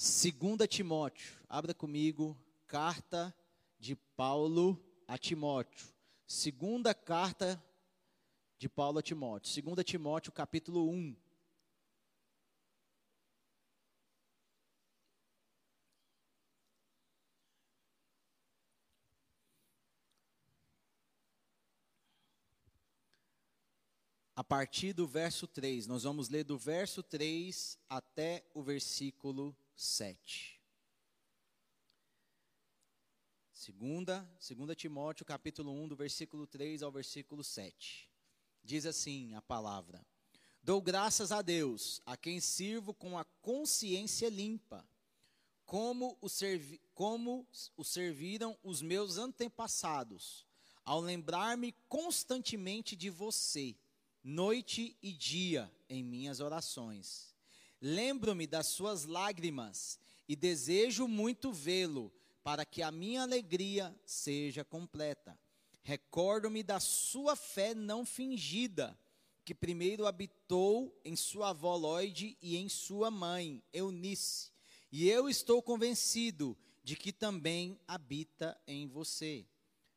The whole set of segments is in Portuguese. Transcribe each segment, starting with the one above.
Segunda Timóteo, abra comigo, carta de Paulo a Timóteo. Segunda carta de Paulo a Timóteo. Segunda Timóteo, capítulo 1. a partir do verso 3. Nós vamos ler do verso 3 até o versículo 7. Segunda, segunda Timóteo, capítulo 1, do versículo 3 ao versículo 7. Diz assim a palavra: Dou graças a Deus, a quem sirvo com a consciência limpa, como o, servi, como o serviram os meus antepassados, ao lembrar-me constantemente de você noite e dia em minhas orações. Lembro-me das suas lágrimas e desejo muito vê-lo, para que a minha alegria seja completa. Recordo-me da sua fé não fingida, que primeiro habitou em sua avó Lloyd e em sua mãe, Eunice. E eu estou convencido de que também habita em você.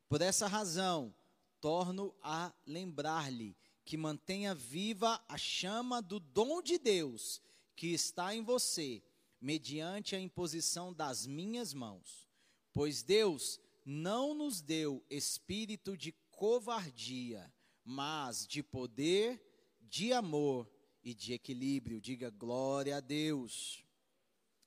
Por essa razão, torno a lembrar-lhe que mantenha viva a chama do dom de Deus que está em você, mediante a imposição das minhas mãos. Pois Deus não nos deu espírito de covardia, mas de poder, de amor e de equilíbrio. Diga glória a Deus.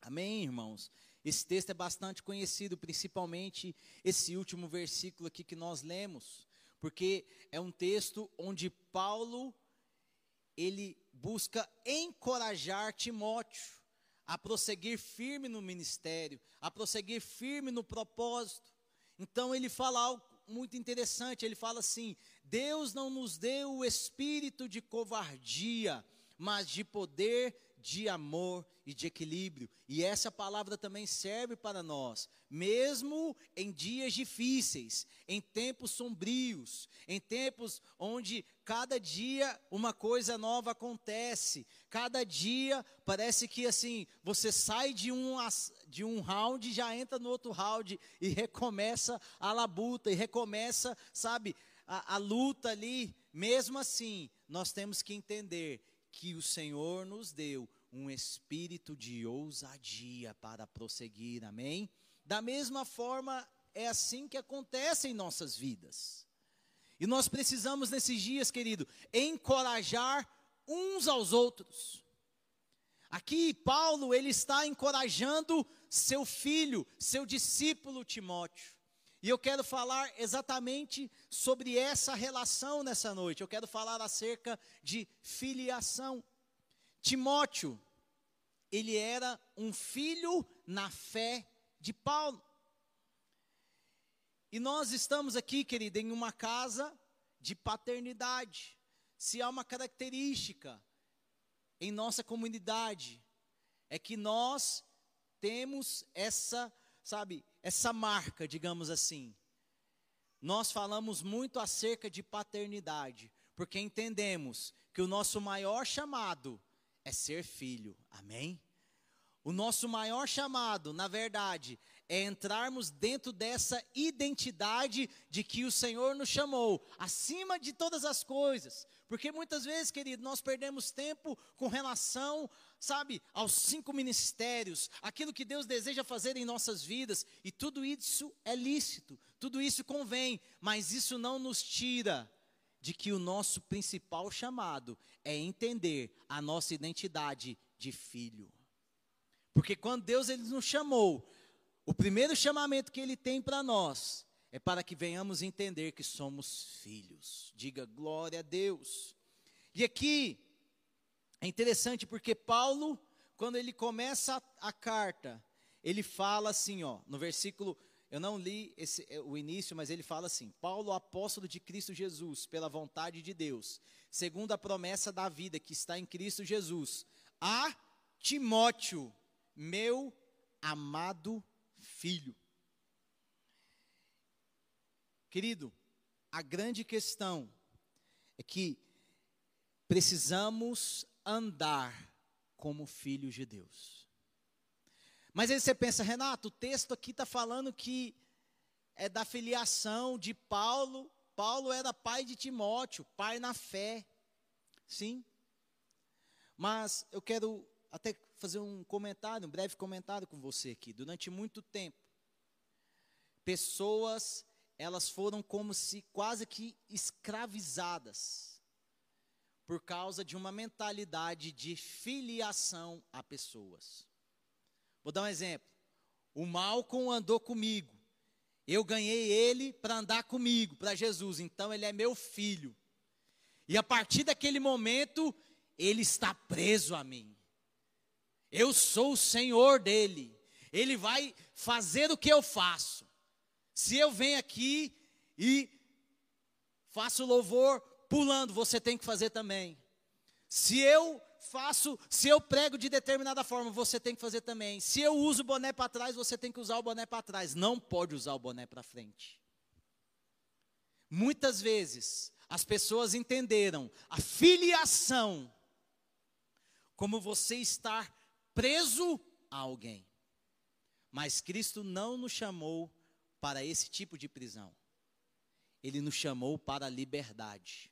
Amém, irmãos? Esse texto é bastante conhecido, principalmente esse último versículo aqui que nós lemos porque é um texto onde Paulo ele busca encorajar Timóteo a prosseguir firme no ministério, a prosseguir firme no propósito. Então ele fala algo muito interessante, ele fala assim: Deus não nos deu o espírito de covardia, mas de poder, de amor e de equilíbrio. E essa palavra também serve para nós, mesmo em dias difíceis, em tempos sombrios, em tempos onde cada dia uma coisa nova acontece, cada dia parece que assim, você sai de um, de um round, já entra no outro round e recomeça a labuta, e recomeça, sabe, a, a luta ali. Mesmo assim, nós temos que entender que o Senhor nos deu um espírito de ousadia para prosseguir, amém? Da mesma forma, é assim que acontece em nossas vidas. E nós precisamos, nesses dias, querido, encorajar uns aos outros. Aqui, Paulo, ele está encorajando seu filho, seu discípulo Timóteo. E eu quero falar exatamente sobre essa relação nessa noite. Eu quero falar acerca de filiação. Timóteo, ele era um filho na fé de Paulo. E nós estamos aqui, querida, em uma casa de paternidade. Se há uma característica em nossa comunidade, é que nós temos essa, sabe, essa marca, digamos assim. Nós falamos muito acerca de paternidade, porque entendemos que o nosso maior chamado é ser filho. Amém? O nosso maior chamado, na verdade, é entrarmos dentro dessa identidade de que o Senhor nos chamou, acima de todas as coisas. Porque muitas vezes, querido, nós perdemos tempo com relação, sabe, aos cinco ministérios, aquilo que Deus deseja fazer em nossas vidas, e tudo isso é lícito, tudo isso convém, mas isso não nos tira de que o nosso principal chamado é entender a nossa identidade de filho. Porque quando Deus ele nos chamou, o primeiro chamamento que ele tem para nós é para que venhamos entender que somos filhos. Diga glória a Deus. E aqui é interessante porque Paulo, quando ele começa a, a carta, ele fala assim, ó, no versículo, eu não li esse, é, o início, mas ele fala assim: Paulo, apóstolo de Cristo Jesus, pela vontade de Deus, segundo a promessa da vida que está em Cristo Jesus, a Timóteo, meu amado filho. Querido, a grande questão é que precisamos andar como filhos de Deus. Mas aí você pensa, Renato, o texto aqui está falando que é da filiação de Paulo. Paulo era pai de Timóteo, pai na fé. Sim. Mas eu quero até fazer um comentário, um breve comentário com você aqui. Durante muito tempo, pessoas, elas foram como se quase que escravizadas por causa de uma mentalidade de filiação a pessoas. Vou dar um exemplo. O Malcolm andou comigo. Eu ganhei ele para andar comigo, para Jesus. Então ele é meu filho. E a partir daquele momento, ele está preso a mim. Eu sou o Senhor dele. Ele vai fazer o que eu faço. Se eu venho aqui e faço louvor pulando, você tem que fazer também. Se eu faço, se eu prego de determinada forma, você tem que fazer também. Se eu uso o boné para trás, você tem que usar o boné para trás. Não pode usar o boné para frente. Muitas vezes as pessoas entenderam a filiação como você estar preso a alguém. Mas Cristo não nos chamou para esse tipo de prisão. Ele nos chamou para a liberdade.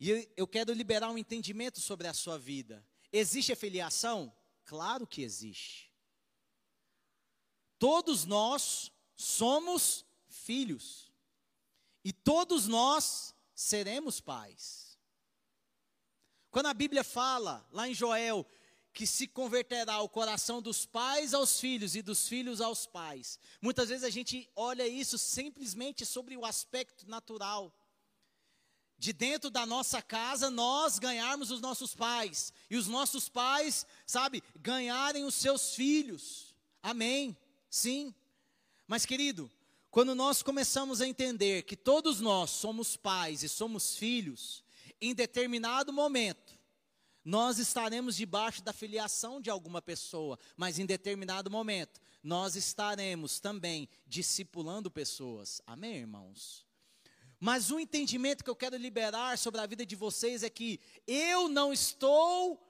E eu quero liberar um entendimento sobre a sua vida. Existe a filiação? Claro que existe. Todos nós somos filhos. E todos nós seremos pais. Quando a Bíblia fala, lá em Joel, que se converterá o coração dos pais aos filhos e dos filhos aos pais. Muitas vezes a gente olha isso simplesmente sobre o aspecto natural de dentro da nossa casa nós ganharmos os nossos pais e os nossos pais, sabe, ganharem os seus filhos. Amém. Sim. Mas querido, quando nós começamos a entender que todos nós somos pais e somos filhos, em determinado momento nós estaremos debaixo da filiação de alguma pessoa, mas em determinado momento nós estaremos também discipulando pessoas. Amém, irmãos? Mas o entendimento que eu quero liberar sobre a vida de vocês é que eu não estou,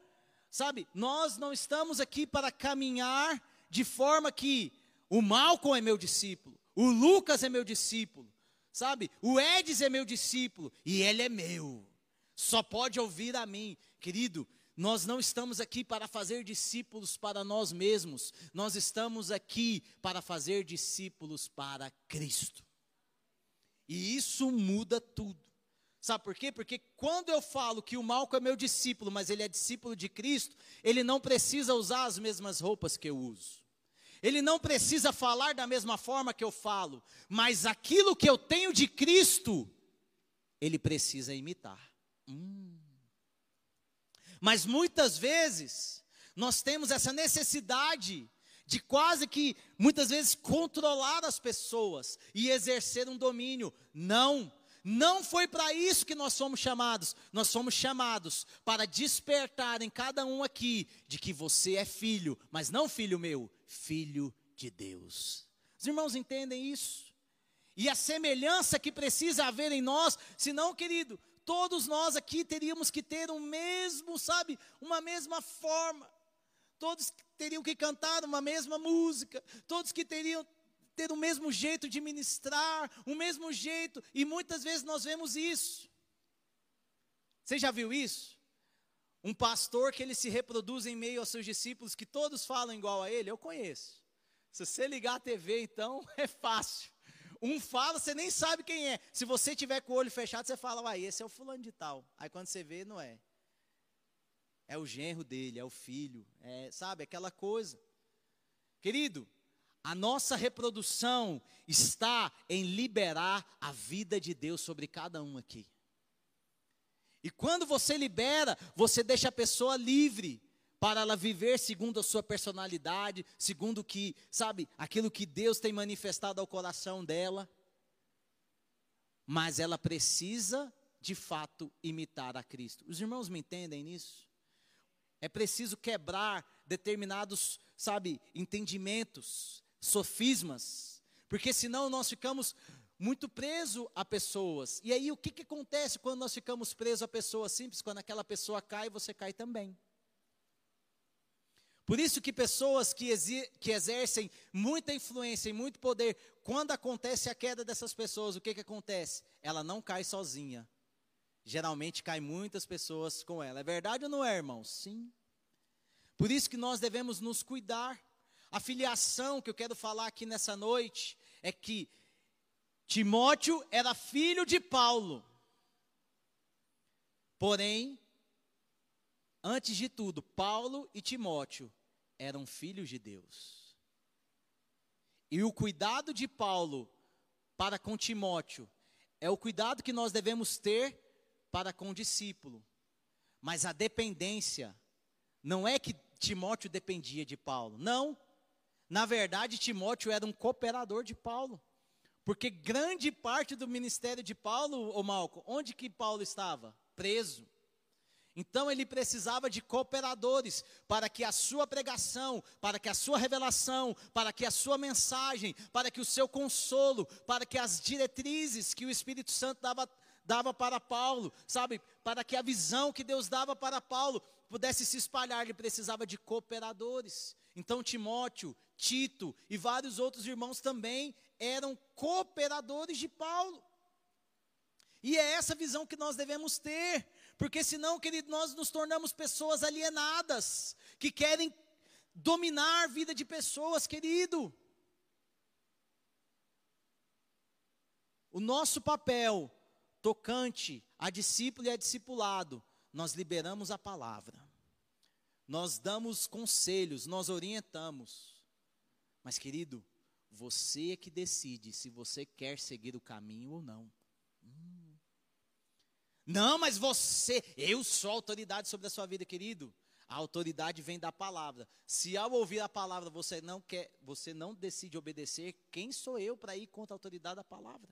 sabe, nós não estamos aqui para caminhar de forma que o Malcolm é meu discípulo, o Lucas é meu discípulo, sabe, o Edis é meu discípulo e ele é meu, só pode ouvir a mim, querido. Nós não estamos aqui para fazer discípulos para nós mesmos, nós estamos aqui para fazer discípulos para Cristo. E isso muda tudo. Sabe por quê? Porque quando eu falo que o Malco é meu discípulo, mas ele é discípulo de Cristo, ele não precisa usar as mesmas roupas que eu uso. Ele não precisa falar da mesma forma que eu falo, mas aquilo que eu tenho de Cristo, ele precisa imitar. Hum. Mas muitas vezes, nós temos essa necessidade de quase que muitas vezes controlar as pessoas e exercer um domínio. Não, não foi para isso que nós somos chamados. Nós somos chamados para despertar em cada um aqui de que você é filho, mas não filho meu, filho de Deus. Os irmãos entendem isso? E a semelhança que precisa haver em nós, senão, querido, todos nós aqui teríamos que ter o um mesmo, sabe, uma mesma forma todos teriam que cantar uma mesma música, todos que teriam ter o mesmo jeito de ministrar, o mesmo jeito, e muitas vezes nós vemos isso. Você já viu isso? Um pastor que ele se reproduz em meio aos seus discípulos, que todos falam igual a ele, eu conheço. Se você ligar a TV, então, é fácil. Um fala, você nem sabe quem é. Se você tiver com o olho fechado, você fala, uai, esse é o fulano de tal. Aí quando você vê, não é é o genro dele, é o filho, é, sabe, aquela coisa. Querido, a nossa reprodução está em liberar a vida de Deus sobre cada um aqui. E quando você libera, você deixa a pessoa livre para ela viver segundo a sua personalidade, segundo que, sabe, aquilo que Deus tem manifestado ao coração dela. Mas ela precisa, de fato, imitar a Cristo. Os irmãos me entendem nisso? É preciso quebrar determinados, sabe, entendimentos, sofismas, porque senão nós ficamos muito presos a pessoas. E aí o que, que acontece quando nós ficamos presos a pessoas simples? Quando aquela pessoa cai, você cai também. Por isso que pessoas que, que exercem muita influência e muito poder, quando acontece a queda dessas pessoas, o que, que acontece? Ela não cai sozinha. Geralmente cai muitas pessoas com ela. É verdade ou não é, irmão? Sim. Por isso que nós devemos nos cuidar. A filiação que eu quero falar aqui nessa noite é que Timóteo era filho de Paulo. Porém, antes de tudo, Paulo e Timóteo eram filhos de Deus. E o cuidado de Paulo para com Timóteo é o cuidado que nós devemos ter para com o discípulo. Mas a dependência não é que Timóteo dependia de Paulo. Não. Na verdade, Timóteo era um cooperador de Paulo. Porque grande parte do ministério de Paulo, ô Malco, onde que Paulo estava? Preso. Então ele precisava de cooperadores para que a sua pregação, para que a sua revelação, para que a sua mensagem, para que o seu consolo, para que as diretrizes que o Espírito Santo dava, dava para Paulo, sabe, para que a visão que Deus dava para Paulo pudesse se espalhar, ele precisava de cooperadores. Então Timóteo, Tito e vários outros irmãos também eram cooperadores de Paulo. E é essa visão que nós devemos ter, porque senão, querido, nós nos tornamos pessoas alienadas, que querem dominar a vida de pessoas, querido. O nosso papel tocante a discípulo e a discipulado, nós liberamos a palavra, nós damos conselhos, nós orientamos. Mas, querido, você é que decide se você quer seguir o caminho ou não. Não, mas você, eu sou autoridade sobre a sua vida, querido. A autoridade vem da palavra. Se ao ouvir a palavra você não quer, você não decide obedecer, quem sou eu para ir contra a autoridade da palavra?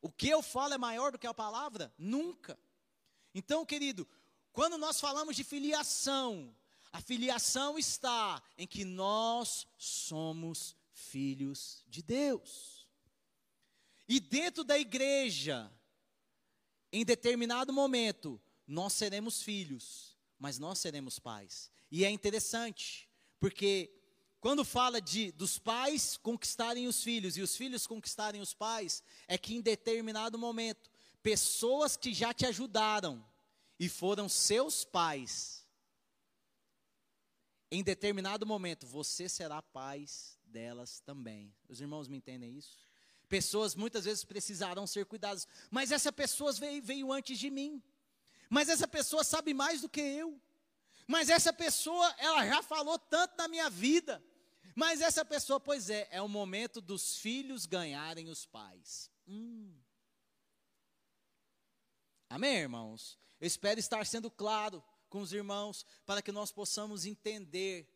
O que eu falo é maior do que a palavra? Nunca. Então, querido, quando nós falamos de filiação, a filiação está em que nós somos filhos de Deus. E dentro da igreja, em determinado momento, nós seremos filhos, mas nós seremos pais. E é interessante, porque quando fala de dos pais conquistarem os filhos e os filhos conquistarem os pais, é que em determinado momento, pessoas que já te ajudaram e foram seus pais, em determinado momento você será pai delas também. Os irmãos me entendem isso? Pessoas muitas vezes precisarão ser cuidadas, mas essa pessoa veio, veio antes de mim. Mas essa pessoa sabe mais do que eu. Mas essa pessoa, ela já falou tanto na minha vida. Mas essa pessoa, pois é, é o momento dos filhos ganharem os pais. Hum. Amém, irmãos? Eu espero estar sendo claro com os irmãos para que nós possamos entender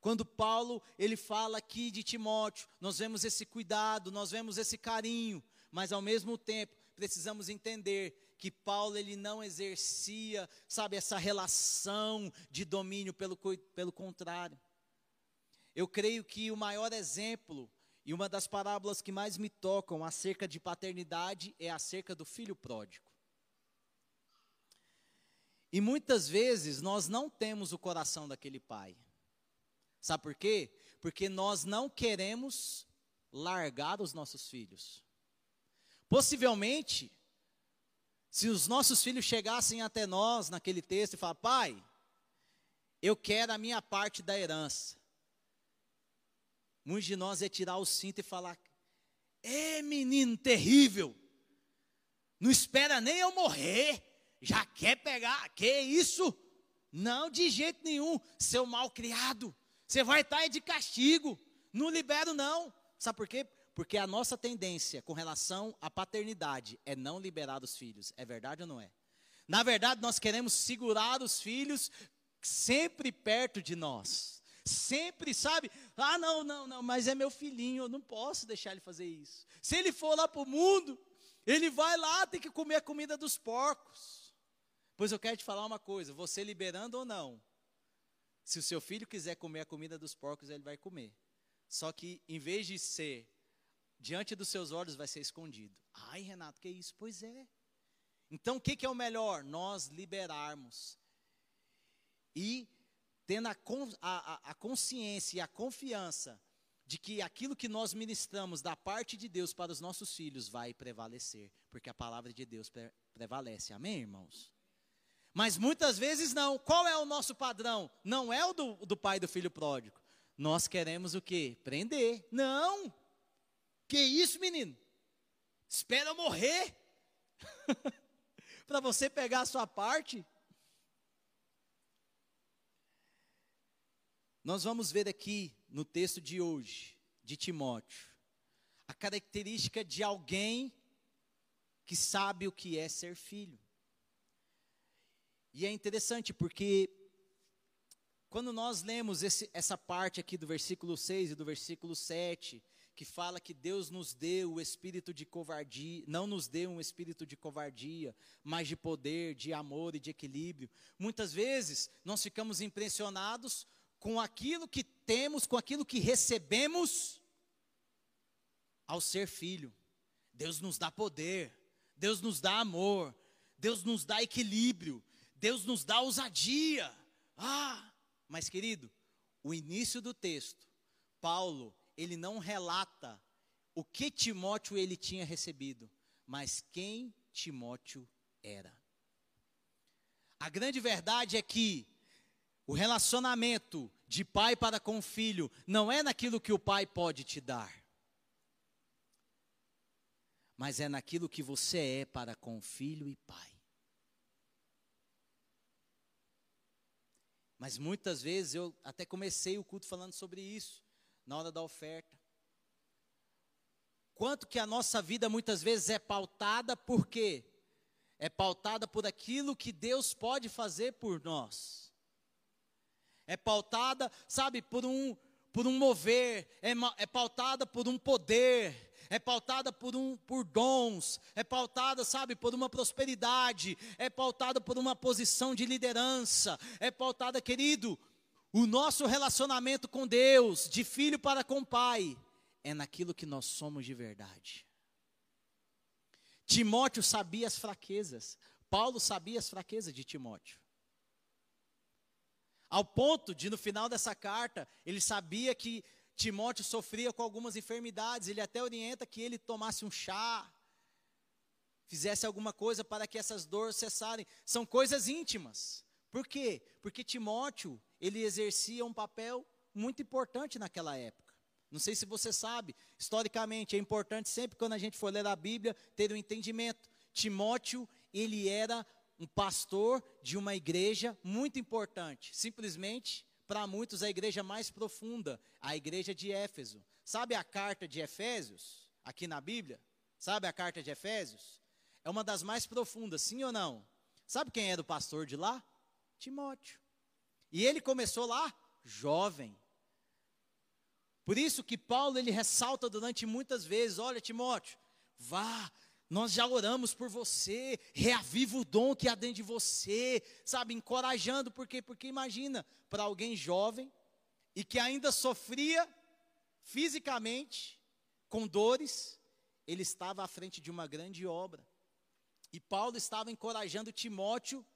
quando Paulo ele fala aqui de Timóteo, nós vemos esse cuidado, nós vemos esse carinho, mas ao mesmo tempo precisamos entender que Paulo ele não exercia, sabe, essa relação de domínio, pelo, pelo contrário. Eu creio que o maior exemplo e uma das parábolas que mais me tocam acerca de paternidade é acerca do filho pródigo. E muitas vezes nós não temos o coração daquele pai. Sabe por quê? Porque nós não queremos largar os nossos filhos. Possivelmente, se os nossos filhos chegassem até nós naquele texto e falar, pai, eu quero a minha parte da herança. Muitos de nós é tirar o cinto e falar, é menino terrível, não espera nem eu morrer, já quer pegar, que isso? Não, de jeito nenhum, seu mal criado. Você vai estar de castigo. Não libero, não. Sabe por quê? Porque a nossa tendência com relação à paternidade é não liberar os filhos. É verdade ou não é? Na verdade, nós queremos segurar os filhos sempre perto de nós. Sempre, sabe? Ah, não, não, não, mas é meu filhinho, eu não posso deixar ele fazer isso. Se ele for lá para o mundo, ele vai lá, tem que comer a comida dos porcos. Pois eu quero te falar uma coisa: você liberando ou não, se o seu filho quiser comer a comida dos porcos, ele vai comer. Só que em vez de ser diante dos seus olhos, vai ser escondido. Ai, Renato, que isso? Pois é. Então o que, que é o melhor? Nós liberarmos e tendo a, a, a consciência e a confiança de que aquilo que nós ministramos da parte de Deus para os nossos filhos vai prevalecer, porque a palavra de Deus pre prevalece. Amém, irmãos? Mas muitas vezes não. Qual é o nosso padrão? Não é o do, do pai do filho pródigo. Nós queremos o quê? Prender. Não. Que isso, menino? Espera morrer. Para você pegar a sua parte. Nós vamos ver aqui no texto de hoje, de Timóteo, a característica de alguém que sabe o que é ser filho. E é interessante porque quando nós lemos esse, essa parte aqui do versículo 6 e do versículo 7, que fala que Deus nos deu o espírito de covardia, não nos deu um espírito de covardia, mas de poder, de amor e de equilíbrio. Muitas vezes nós ficamos impressionados com aquilo que temos, com aquilo que recebemos ao ser filho. Deus nos dá poder, Deus nos dá amor, Deus nos dá equilíbrio, Deus nos dá ousadia. Ah, mas querido, o início do texto, Paulo ele não relata o que Timóteo ele tinha recebido, mas quem Timóteo era. A grande verdade é que o relacionamento de pai para com filho não é naquilo que o pai pode te dar, mas é naquilo que você é para com filho e pai. Mas muitas vezes eu até comecei o culto falando sobre isso na hora da oferta. Quanto que a nossa vida muitas vezes é pautada por quê? É pautada por aquilo que Deus pode fazer por nós. É pautada, sabe, por um por um mover, é, é pautada por um poder, é pautada por, um, por dons, é pautada, sabe, por uma prosperidade, é pautada por uma posição de liderança, é pautada, querido, o nosso relacionamento com Deus, de filho para com pai, é naquilo que nós somos de verdade. Timóteo sabia as fraquezas, Paulo sabia as fraquezas de Timóteo. Ao ponto de, no final dessa carta, ele sabia que Timóteo sofria com algumas enfermidades, ele até orienta que ele tomasse um chá, fizesse alguma coisa para que essas dores cessarem. São coisas íntimas. Por quê? Porque Timóteo, ele exercia um papel muito importante naquela época. Não sei se você sabe, historicamente é importante sempre quando a gente for ler a Bíblia ter um entendimento. Timóteo, ele era um pastor de uma igreja muito importante, simplesmente para muitos a igreja mais profunda, a igreja de Éfeso. Sabe a carta de Efésios aqui na Bíblia? Sabe a carta de Efésios? É uma das mais profundas, sim ou não? Sabe quem era o pastor de lá? Timóteo. E ele começou lá jovem. Por isso que Paulo ele ressalta durante muitas vezes, olha Timóteo, vá, nós já oramos por você, reaviva o dom que há dentro de você, sabe, encorajando, por quê? Porque imagina, para alguém jovem e que ainda sofria fisicamente com dores, ele estava à frente de uma grande obra. E Paulo estava encorajando Timóteo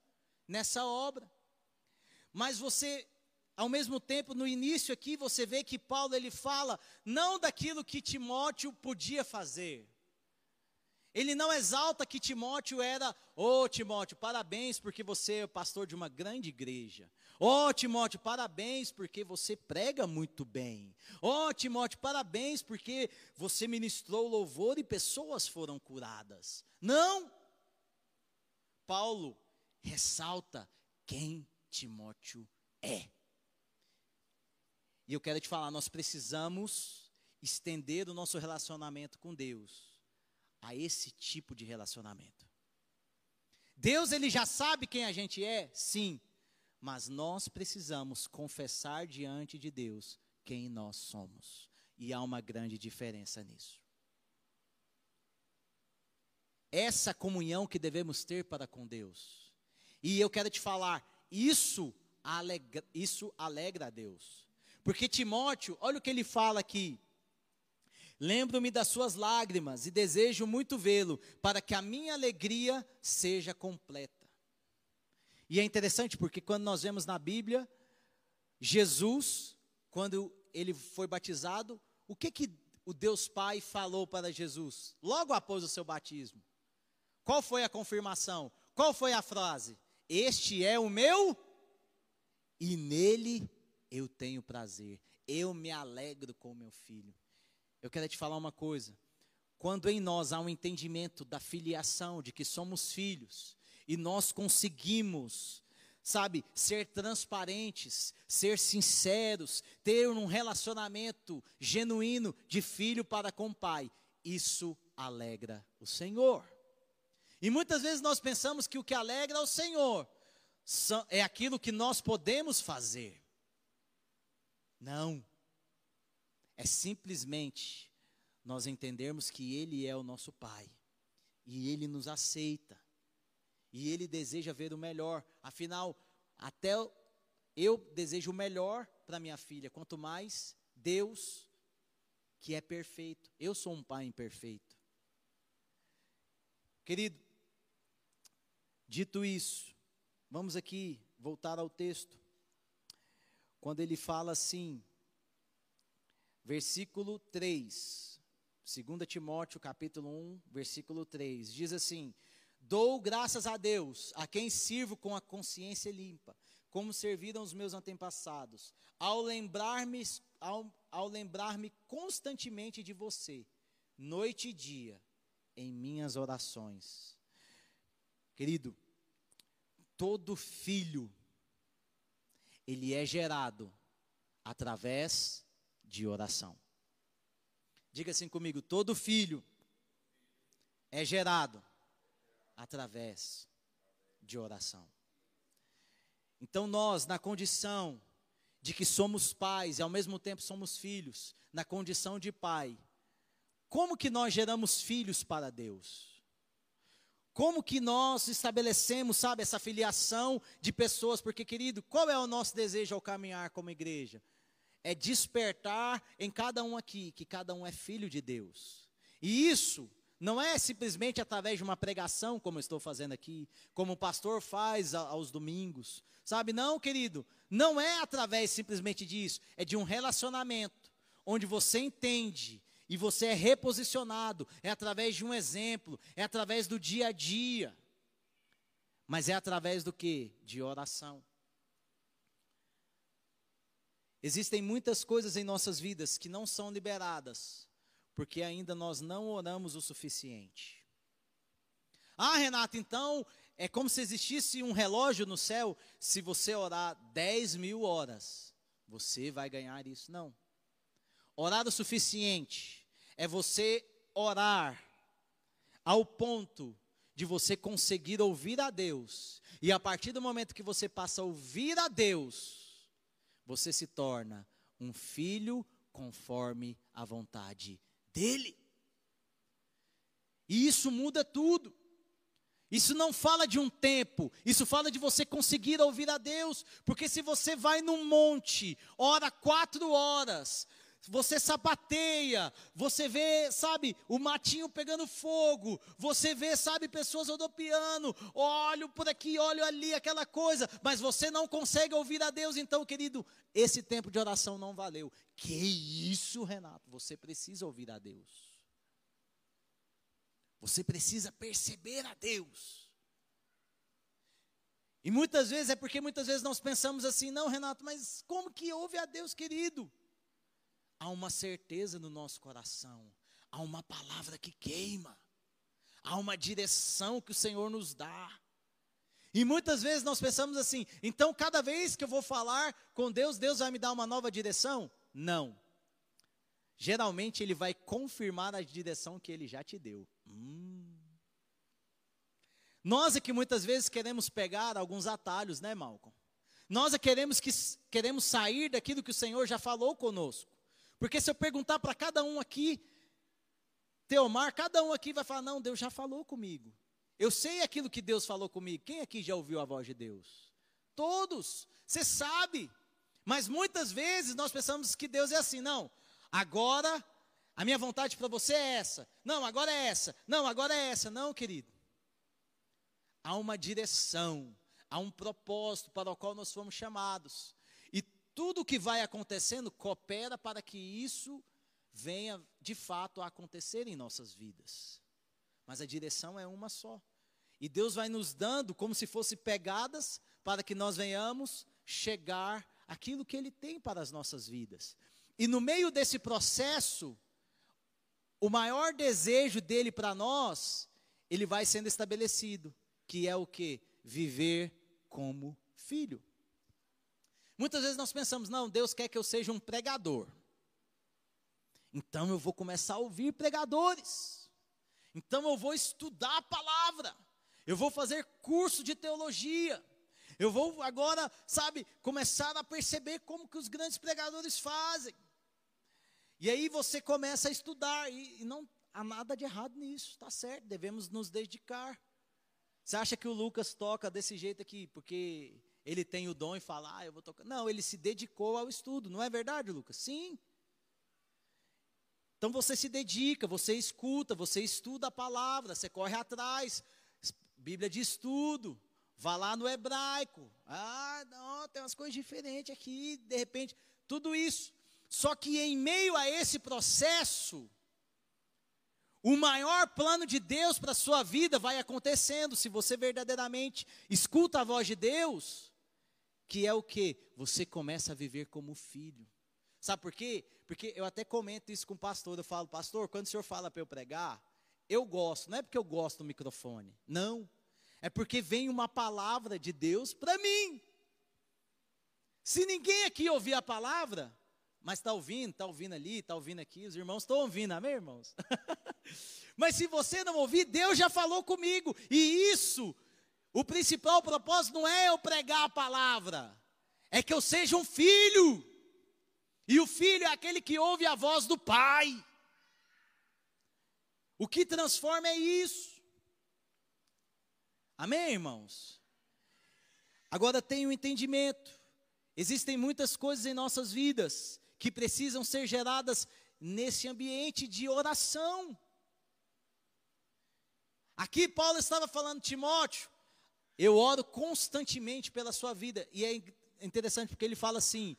nessa obra. Mas você, ao mesmo tempo, no início aqui, você vê que Paulo ele fala não daquilo que Timóteo podia fazer. Ele não exalta que Timóteo era, ô oh, Timóteo, parabéns porque você é pastor de uma grande igreja. Ô oh, Timóteo, parabéns porque você prega muito bem. Ô oh, Timóteo, parabéns porque você ministrou louvor e pessoas foram curadas. Não! Paulo ressalta quem Timóteo é. E eu quero te falar, nós precisamos estender o nosso relacionamento com Deus a esse tipo de relacionamento. Deus ele já sabe quem a gente é, sim, mas nós precisamos confessar diante de Deus quem nós somos. E há uma grande diferença nisso. Essa comunhão que devemos ter para com Deus. E eu quero te falar, isso alegra, isso alegra a Deus. Porque Timóteo, olha o que ele fala aqui. Lembro-me das suas lágrimas e desejo muito vê-lo, para que a minha alegria seja completa. E é interessante porque quando nós vemos na Bíblia, Jesus, quando ele foi batizado, o que que o Deus Pai falou para Jesus logo após o seu batismo? Qual foi a confirmação? Qual foi a frase? Este é o meu e nele eu tenho prazer. Eu me alegro com meu filho. Eu quero te falar uma coisa. Quando em nós há um entendimento da filiação, de que somos filhos, e nós conseguimos, sabe, ser transparentes, ser sinceros, ter um relacionamento genuíno de filho para com pai, isso alegra o Senhor. E muitas vezes nós pensamos que o que alegra o Senhor é aquilo que nós podemos fazer. Não. É simplesmente nós entendermos que Ele é o nosso Pai. E Ele nos aceita. E Ele deseja ver o melhor. Afinal, até eu desejo o melhor para minha filha. Quanto mais Deus, que é perfeito. Eu sou um pai imperfeito. Querido, Dito isso, vamos aqui voltar ao texto. Quando ele fala assim, versículo 3, 2 Timóteo capítulo 1, versículo 3, diz assim: Dou graças a Deus, a quem sirvo com a consciência limpa, como serviram os meus antepassados, ao lembrar-me ao, ao lembrar-me constantemente de você, noite e dia, em minhas orações. Querido, todo filho, ele é gerado através de oração. Diga assim comigo: todo filho é gerado através de oração. Então, nós, na condição de que somos pais e ao mesmo tempo somos filhos, na condição de pai, como que nós geramos filhos para Deus? Como que nós estabelecemos, sabe, essa filiação de pessoas? Porque, querido, qual é o nosso desejo ao caminhar como igreja? É despertar em cada um aqui que cada um é filho de Deus. E isso não é simplesmente através de uma pregação, como estou fazendo aqui, como o pastor faz aos domingos, sabe? Não, querido, não é através simplesmente disso, é de um relacionamento, onde você entende e você é reposicionado, é através de um exemplo, é através do dia a dia. Mas é através do que? De oração. Existem muitas coisas em nossas vidas que não são liberadas, porque ainda nós não oramos o suficiente. Ah, Renato, então é como se existisse um relógio no céu. Se você orar 10 mil horas, você vai ganhar isso. Não. Orar o suficiente é você orar ao ponto de você conseguir ouvir a Deus. E a partir do momento que você passa a ouvir a Deus, você se torna um filho conforme a vontade dEle. E isso muda tudo. Isso não fala de um tempo, isso fala de você conseguir ouvir a Deus, porque se você vai num monte, ora quatro horas, você sapateia, você vê, sabe, o matinho pegando fogo, você vê, sabe, pessoas rodopiando, olho por aqui, olho ali, aquela coisa, mas você não consegue ouvir a Deus, então, querido, esse tempo de oração não valeu. Que isso, Renato? Você precisa ouvir a Deus. Você precisa perceber a Deus. E muitas vezes é porque muitas vezes nós pensamos assim, não, Renato, mas como que ouve a Deus, querido? Há uma certeza no nosso coração, há uma palavra que queima, há uma direção que o Senhor nos dá. E muitas vezes nós pensamos assim, então cada vez que eu vou falar com Deus, Deus vai me dar uma nova direção? Não. Geralmente Ele vai confirmar a direção que Ele já te deu. Hum. Nós é que muitas vezes queremos pegar alguns atalhos, né, Malcolm? Nós é queremos, que, queremos sair daquilo que o Senhor já falou conosco. Porque se eu perguntar para cada um aqui, Teomar, cada um aqui vai falar: não, Deus já falou comigo. Eu sei aquilo que Deus falou comigo. Quem aqui já ouviu a voz de Deus? Todos. Você sabe. Mas muitas vezes nós pensamos que Deus é assim, não. Agora a minha vontade para você é essa. Não, agora é essa. Não, agora é essa. Não, querido. Há uma direção, há um propósito para o qual nós fomos chamados tudo que vai acontecendo coopera para que isso venha de fato a acontecer em nossas vidas. Mas a direção é uma só. E Deus vai nos dando como se fosse pegadas para que nós venhamos chegar aquilo que Ele tem para as nossas vidas. E no meio desse processo, o maior desejo dele para nós, ele vai sendo estabelecido, que é o que? Viver como filho. Muitas vezes nós pensamos, não, Deus quer que eu seja um pregador. Então eu vou começar a ouvir pregadores. Então eu vou estudar a palavra. Eu vou fazer curso de teologia. Eu vou agora, sabe, começar a perceber como que os grandes pregadores fazem. E aí você começa a estudar e, e não há nada de errado nisso, está certo, devemos nos dedicar. Você acha que o Lucas toca desse jeito aqui porque ele tem o dom e fala, ah, eu vou tocar. Não, ele se dedicou ao estudo, não é verdade, Lucas? Sim. Então você se dedica, você escuta, você estuda a palavra, você corre atrás, Bíblia de estudo, vá lá no hebraico. Ah, não, tem umas coisas diferentes aqui, de repente, tudo isso. Só que em meio a esse processo, o maior plano de Deus para a sua vida vai acontecendo se você verdadeiramente escuta a voz de Deus que é o que? Você começa a viver como filho. Sabe por quê? Porque eu até comento isso com o pastor, eu falo, pastor, quando o senhor fala para eu pregar, eu gosto, não é porque eu gosto do microfone, não. É porque vem uma palavra de Deus para mim. Se ninguém aqui ouvir a palavra, mas está ouvindo, está ouvindo ali, está ouvindo aqui, os irmãos estão ouvindo, amém, irmãos? mas se você não ouvir, Deus já falou comigo, e isso o principal propósito não é eu pregar a palavra, é que eu seja um filho. E o filho é aquele que ouve a voz do pai. O que transforma é isso. Amém, irmãos? Agora tenha um entendimento. Existem muitas coisas em nossas vidas que precisam ser geradas nesse ambiente de oração. Aqui Paulo estava falando, Timóteo, eu oro constantemente pela sua vida. E é interessante porque ele fala assim: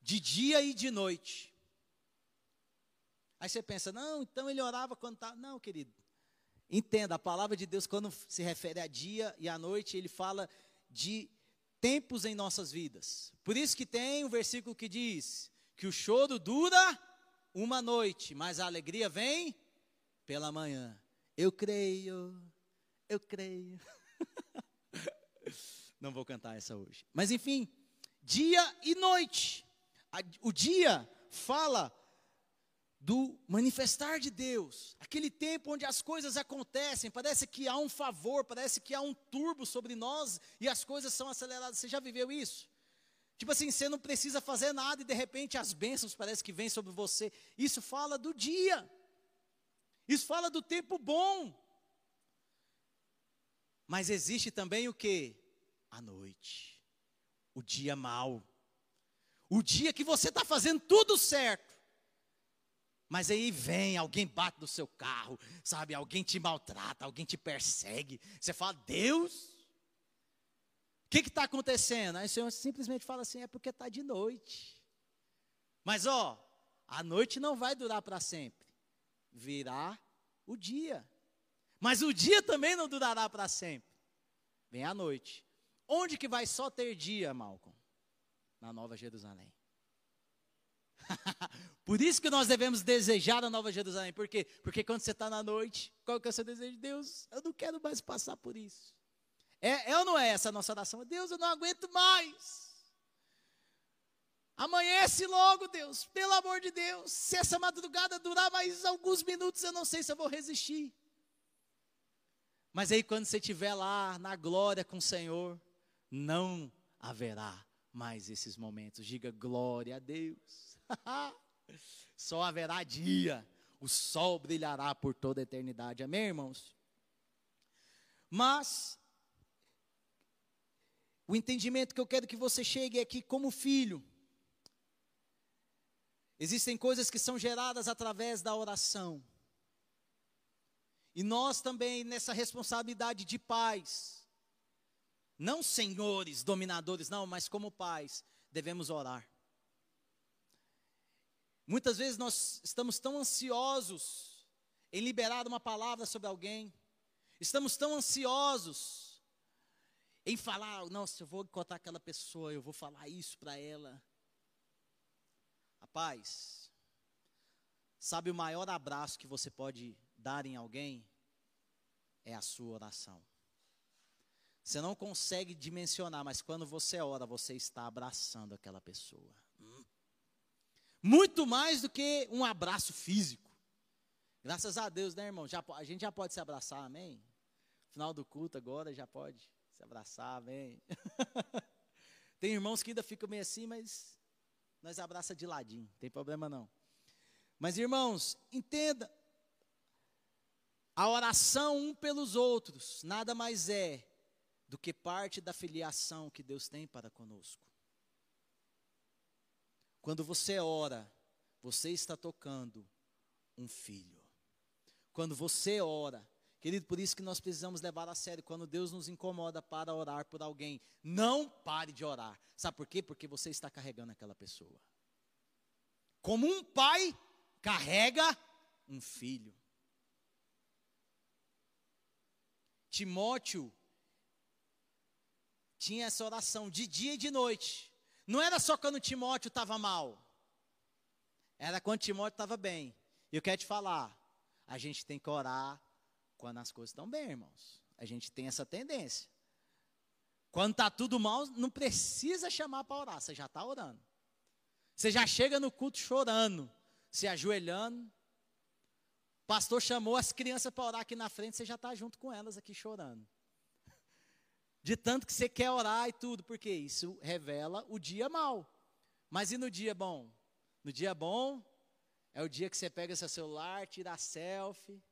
de dia e de noite. Aí você pensa, não, então ele orava quando estava. Tá... Não, querido. Entenda, a palavra de Deus, quando se refere a dia e a noite, ele fala de tempos em nossas vidas. Por isso que tem um versículo que diz que o choro dura uma noite, mas a alegria vem pela manhã. Eu creio, eu creio. Não vou cantar essa hoje. Mas enfim, dia e noite. O dia fala do manifestar de Deus, aquele tempo onde as coisas acontecem, parece que há um favor, parece que há um turbo sobre nós e as coisas são aceleradas. Você já viveu isso? Tipo assim, você não precisa fazer nada e de repente as bênçãos parece que vêm sobre você. Isso fala do dia. Isso fala do tempo bom. Mas existe também o que? A noite. O dia mau. O dia que você está fazendo tudo certo. Mas aí vem, alguém bate no seu carro, sabe? Alguém te maltrata, alguém te persegue. Você fala, Deus, o que está acontecendo? Aí o Senhor simplesmente fala assim: é porque está de noite. Mas ó, a noite não vai durar para sempre. Virá o dia. Mas o dia também não durará para sempre. Vem a noite. Onde que vai só ter dia, Malcolm? Na Nova Jerusalém. Por isso que nós devemos desejar a Nova Jerusalém. Por quê? Porque quando você está na noite, qual que é o seu desejo? Deus, eu não quero mais passar por isso. É, é ou não é essa a nossa oração? Deus, eu não aguento mais. Amanhece logo, Deus, pelo amor de Deus. Se essa madrugada durar mais alguns minutos, eu não sei se eu vou resistir. Mas aí, quando você estiver lá na glória com o Senhor, não haverá mais esses momentos. Diga glória a Deus. Só haverá dia, o sol brilhará por toda a eternidade. Amém, irmãos? Mas o entendimento que eu quero que você chegue é que, como filho, existem coisas que são geradas através da oração. E nós também, nessa responsabilidade de pais, não senhores, dominadores, não, mas como pais, devemos orar. Muitas vezes nós estamos tão ansiosos em liberar uma palavra sobre alguém, estamos tão ansiosos em falar, nossa, eu vou encontrar aquela pessoa, eu vou falar isso para ela. Rapaz, sabe o maior abraço que você pode dar em alguém? É a sua oração. Você não consegue dimensionar, mas quando você ora, você está abraçando aquela pessoa. Muito mais do que um abraço físico. Graças a Deus, né, irmão? Já, a gente já pode se abraçar, amém? Final do culto agora já pode se abraçar, amém? Tem irmãos que ainda ficam meio assim, mas nós abraça de ladinho, não tem problema não. Mas irmãos, entenda, a oração um pelos outros nada mais é do que parte da filiação que Deus tem para conosco. Quando você ora, você está tocando um filho. Quando você ora, querido, por isso que nós precisamos levar a sério. Quando Deus nos incomoda para orar por alguém, não pare de orar. Sabe por quê? Porque você está carregando aquela pessoa. Como um pai carrega um filho. Timóteo tinha essa oração de dia e de noite. Não era só quando Timóteo estava mal. Era quando Timóteo estava bem. E eu quero te falar, a gente tem que orar quando as coisas estão bem, irmãos. A gente tem essa tendência. Quando está tudo mal, não precisa chamar para orar, você já está orando. Você já chega no culto chorando, se ajoelhando. O pastor chamou as crianças para orar aqui na frente, você já está junto com elas aqui chorando de tanto que você quer orar e tudo, porque isso revela o dia mal. Mas e no dia bom? No dia bom é o dia que você pega seu celular, tira a selfie.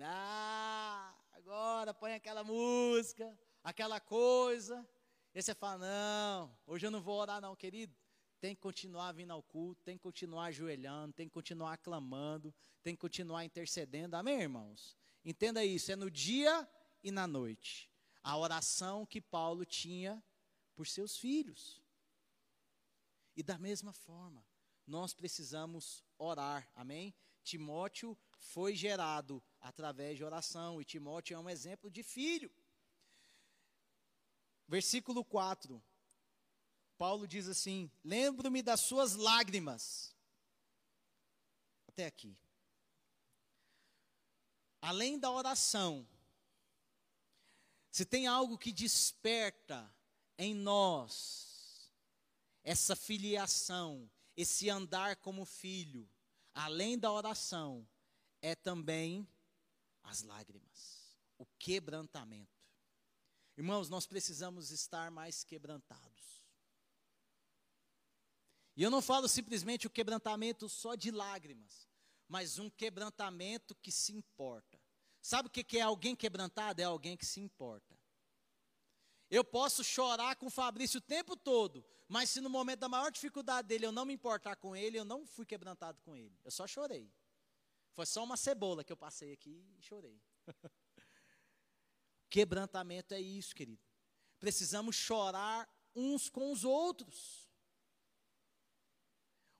Ah, agora põe aquela música, aquela coisa. E você fala: Não, hoje eu não vou orar, não, querido. Tem que continuar vindo ao culto, tem que continuar ajoelhando, tem que continuar clamando, tem que continuar intercedendo. Amém, irmãos? Entenda isso: é no dia e na noite a oração que Paulo tinha por seus filhos. E da mesma forma, nós precisamos orar, amém? Timóteo foi gerado através de oração, e Timóteo é um exemplo de filho. Versículo 4, Paulo diz assim: Lembro-me das suas lágrimas. Até aqui. Além da oração, se tem algo que desperta em nós essa filiação, esse andar como filho, além da oração, é também as lágrimas, o quebrantamento. Irmãos, nós precisamos estar mais quebrantados. E eu não falo simplesmente o quebrantamento só de lágrimas, mas um quebrantamento que se importa. Sabe o que é alguém quebrantado? É alguém que se importa. Eu posso chorar com o Fabrício o tempo todo, mas se no momento da maior dificuldade dele eu não me importar com ele, eu não fui quebrantado com ele. Eu só chorei. Foi só uma cebola que eu passei aqui e chorei. Quebrantamento é isso, querido. Precisamos chorar uns com os outros.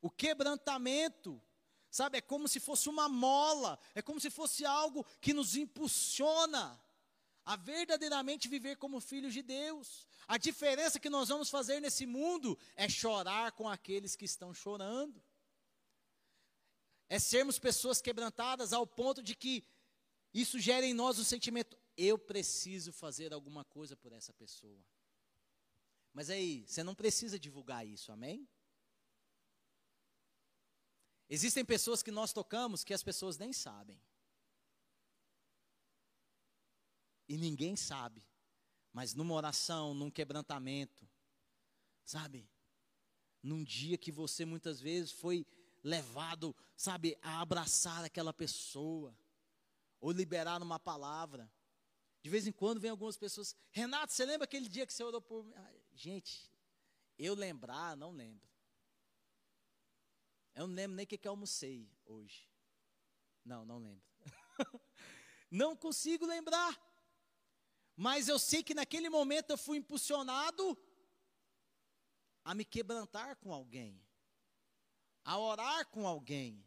O quebrantamento Sabe, é como se fosse uma mola, é como se fosse algo que nos impulsiona a verdadeiramente viver como filhos de Deus. A diferença que nós vamos fazer nesse mundo é chorar com aqueles que estão chorando. É sermos pessoas quebrantadas ao ponto de que isso gera em nós o sentimento: eu preciso fazer alguma coisa por essa pessoa. Mas aí, você não precisa divulgar isso, amém? Existem pessoas que nós tocamos que as pessoas nem sabem. E ninguém sabe. Mas numa oração, num quebrantamento, sabe? Num dia que você muitas vezes foi levado, sabe, a abraçar aquela pessoa, ou liberar uma palavra. De vez em quando vem algumas pessoas, Renato, você lembra aquele dia que você orou por mim? Gente, eu lembrar, não lembro. Eu não lembro nem o que, que eu almocei hoje. Não, não lembro. não consigo lembrar. Mas eu sei que naquele momento eu fui impulsionado a me quebrantar com alguém, a orar com alguém,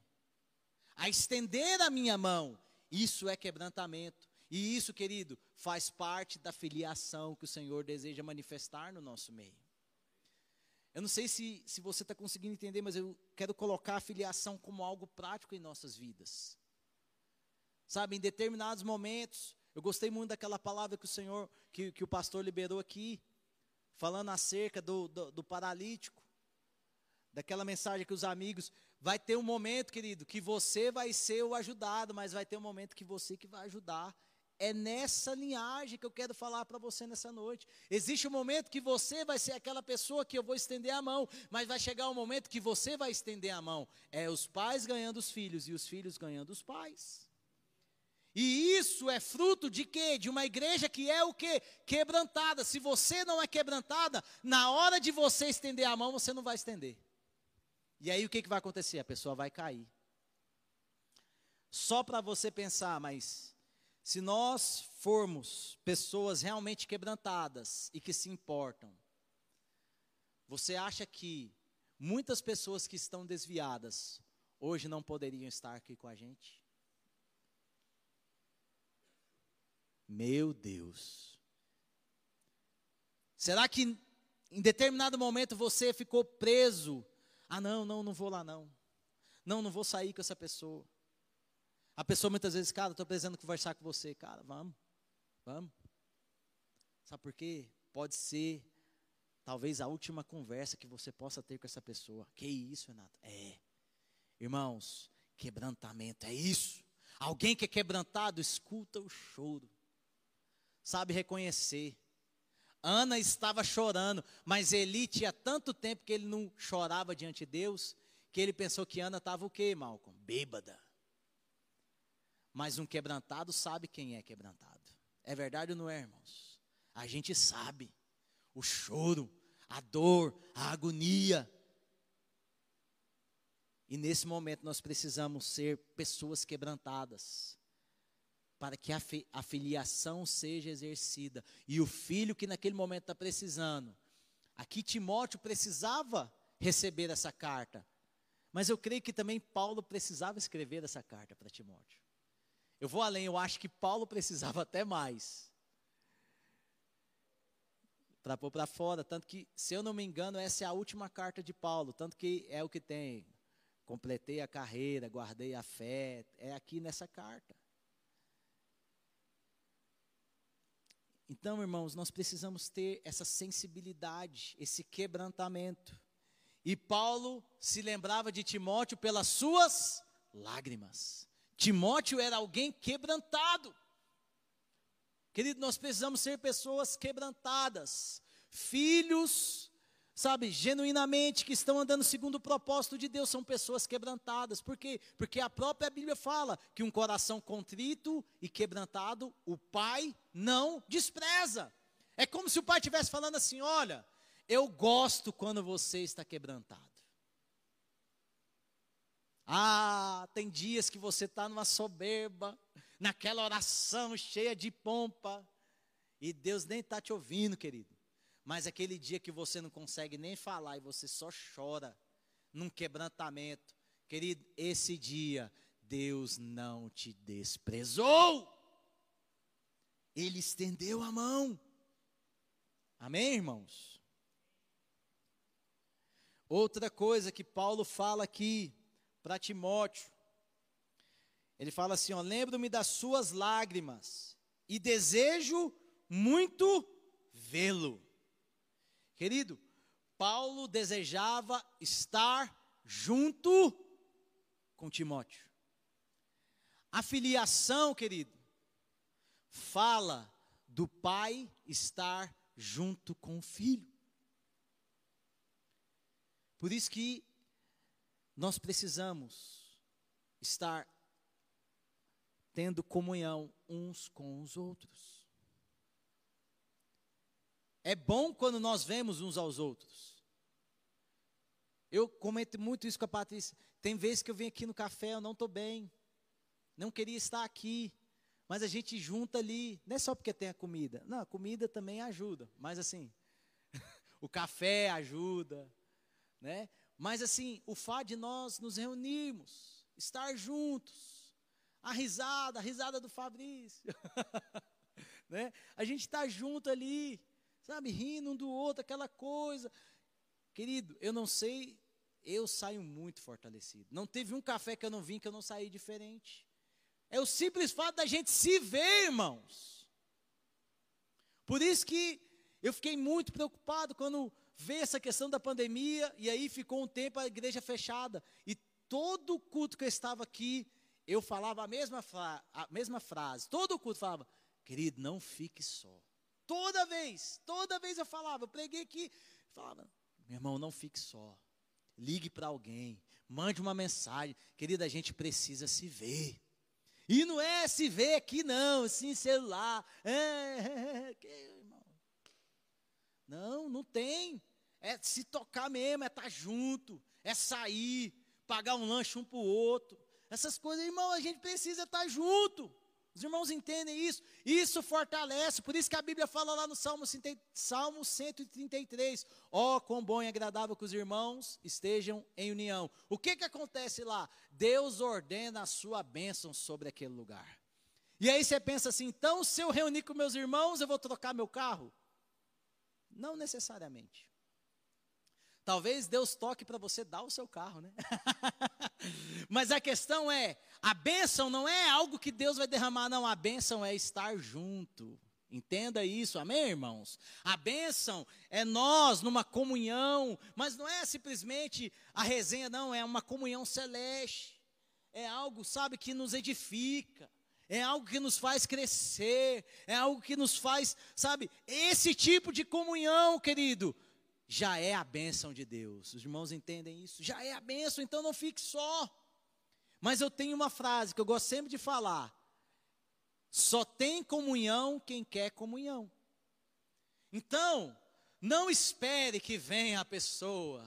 a estender a minha mão. Isso é quebrantamento. E isso, querido, faz parte da filiação que o Senhor deseja manifestar no nosso meio. Eu não sei se, se você está conseguindo entender, mas eu quero colocar a filiação como algo prático em nossas vidas. Sabe, em determinados momentos, eu gostei muito daquela palavra que o Senhor, que, que o pastor liberou aqui, falando acerca do, do, do paralítico, daquela mensagem que os amigos, vai ter um momento, querido, que você vai ser o ajudado, mas vai ter um momento que você que vai ajudar. É nessa linhagem que eu quero falar para você nessa noite. Existe um momento que você vai ser aquela pessoa que eu vou estender a mão, mas vai chegar um momento que você vai estender a mão. É os pais ganhando os filhos e os filhos ganhando os pais. E isso é fruto de quê? De uma igreja que é o quê? Quebrantada. Se você não é quebrantada, na hora de você estender a mão, você não vai estender. E aí o que, que vai acontecer? A pessoa vai cair. Só para você pensar, mas se nós formos pessoas realmente quebrantadas e que se importam, você acha que muitas pessoas que estão desviadas hoje não poderiam estar aqui com a gente? Meu Deus. Será que em determinado momento você ficou preso? Ah, não, não, não vou lá não. Não, não vou sair com essa pessoa. A pessoa muitas vezes, cara, estou precisando conversar com você. Cara, vamos, vamos. Sabe por quê? Pode ser, talvez, a última conversa que você possa ter com essa pessoa. Que isso, Renato? É. Irmãos, quebrantamento, é isso. Alguém que é quebrantado, escuta o choro sabe reconhecer. Ana estava chorando, mas Eli tinha tanto tempo que ele não chorava diante de Deus, que ele pensou que Ana estava o quê, Malcolm? Bêbada. Mas um quebrantado sabe quem é quebrantado. É verdade ou não é, irmãos? A gente sabe o choro, a dor, a agonia. E nesse momento nós precisamos ser pessoas quebrantadas para que a, filiação seja exercida. E o filho que naquele momento está precisando. Aqui Timóteo precisava receber essa carta. Mas eu creio que também Paulo precisava escrever essa carta para Timóteo. Eu vou além, eu acho que Paulo precisava até mais. Para pôr para fora, tanto que, se eu não me engano, essa é a última carta de Paulo, tanto que é o que tem. Completei a carreira, guardei a fé, é aqui nessa carta. Então, irmãos, nós precisamos ter essa sensibilidade, esse quebrantamento. E Paulo se lembrava de Timóteo pelas suas lágrimas. Timóteo era alguém quebrantado. Querido, nós precisamos ser pessoas quebrantadas, filhos sabe, genuinamente, que estão andando segundo o propósito de Deus, são pessoas quebrantadas. Por quê? Porque a própria Bíblia fala que um coração contrito e quebrantado, o pai não despreza. É como se o pai estivesse falando assim: olha, eu gosto quando você está quebrantado. Ah, tem dias que você está numa soberba, naquela oração cheia de pompa, e Deus nem está te ouvindo, querido. Mas aquele dia que você não consegue nem falar e você só chora num quebrantamento, querido, esse dia Deus não te desprezou. Ele estendeu a mão. Amém, irmãos? Outra coisa que Paulo fala aqui para Timóteo, ele fala assim: ó, lembro-me das suas lágrimas e desejo muito vê-lo. Querido, Paulo desejava estar junto com Timóteo. A filiação, querido, fala do pai estar junto com o filho. Por isso que nós precisamos estar tendo comunhão uns com os outros. É bom quando nós vemos uns aos outros. Eu comento muito isso com a Patrícia. Tem vezes que eu venho aqui no café, eu não estou bem. Não queria estar aqui. Mas a gente junta ali. Não é só porque tem a comida. Não, a comida também ajuda. Mas assim, o café ajuda. Né? Mas assim, o fato de nós nos reunirmos, estar juntos, a risada, a risada do Fabrício, né? A gente está junto ali, sabe, rindo um do outro, aquela coisa. Querido, eu não sei, eu saio muito fortalecido. Não teve um café que eu não vim que eu não saí diferente. É o simples fato da gente se ver, irmãos. Por isso que eu fiquei muito preocupado quando veio essa questão da pandemia e aí ficou um tempo a igreja fechada e todo culto que eu estava aqui, eu falava a mesma, a mesma frase. Todo culto falava: "Querido, não fique só". Toda vez, toda vez eu falava, eu preguei aqui, falava: "Meu irmão, não fique só. Ligue para alguém, mande uma mensagem. Querida, a gente precisa se ver. E não é se ver aqui, não, assim, celular. É, que, irmão. Não, não tem. É se tocar mesmo, é estar tá junto, é sair, pagar um lanche um para o outro. Essas coisas, irmão, a gente precisa estar tá junto. Os irmãos entendem isso? Isso fortalece, por isso que a Bíblia fala lá no Salmo, Salmo 133, ó oh, quão bom e agradável que os irmãos estejam em união. O que que acontece lá? Deus ordena a sua bênção sobre aquele lugar. E aí você pensa assim, então se eu reunir com meus irmãos, eu vou trocar meu carro? Não necessariamente. Talvez Deus toque para você dar o seu carro, né? Mas a questão é, a bênção não é algo que Deus vai derramar, não. A bênção é estar junto. Entenda isso, amém, irmãos? A bênção é nós numa comunhão, mas não é simplesmente a resenha, não, é uma comunhão celeste. É algo, sabe, que nos edifica, é algo que nos faz crescer, é algo que nos faz, sabe, esse tipo de comunhão, querido, já é a bênção de Deus. Os irmãos entendem isso? Já é a bênção, então não fique só. Mas eu tenho uma frase que eu gosto sempre de falar: só tem comunhão quem quer comunhão. Então, não espere que venha a pessoa.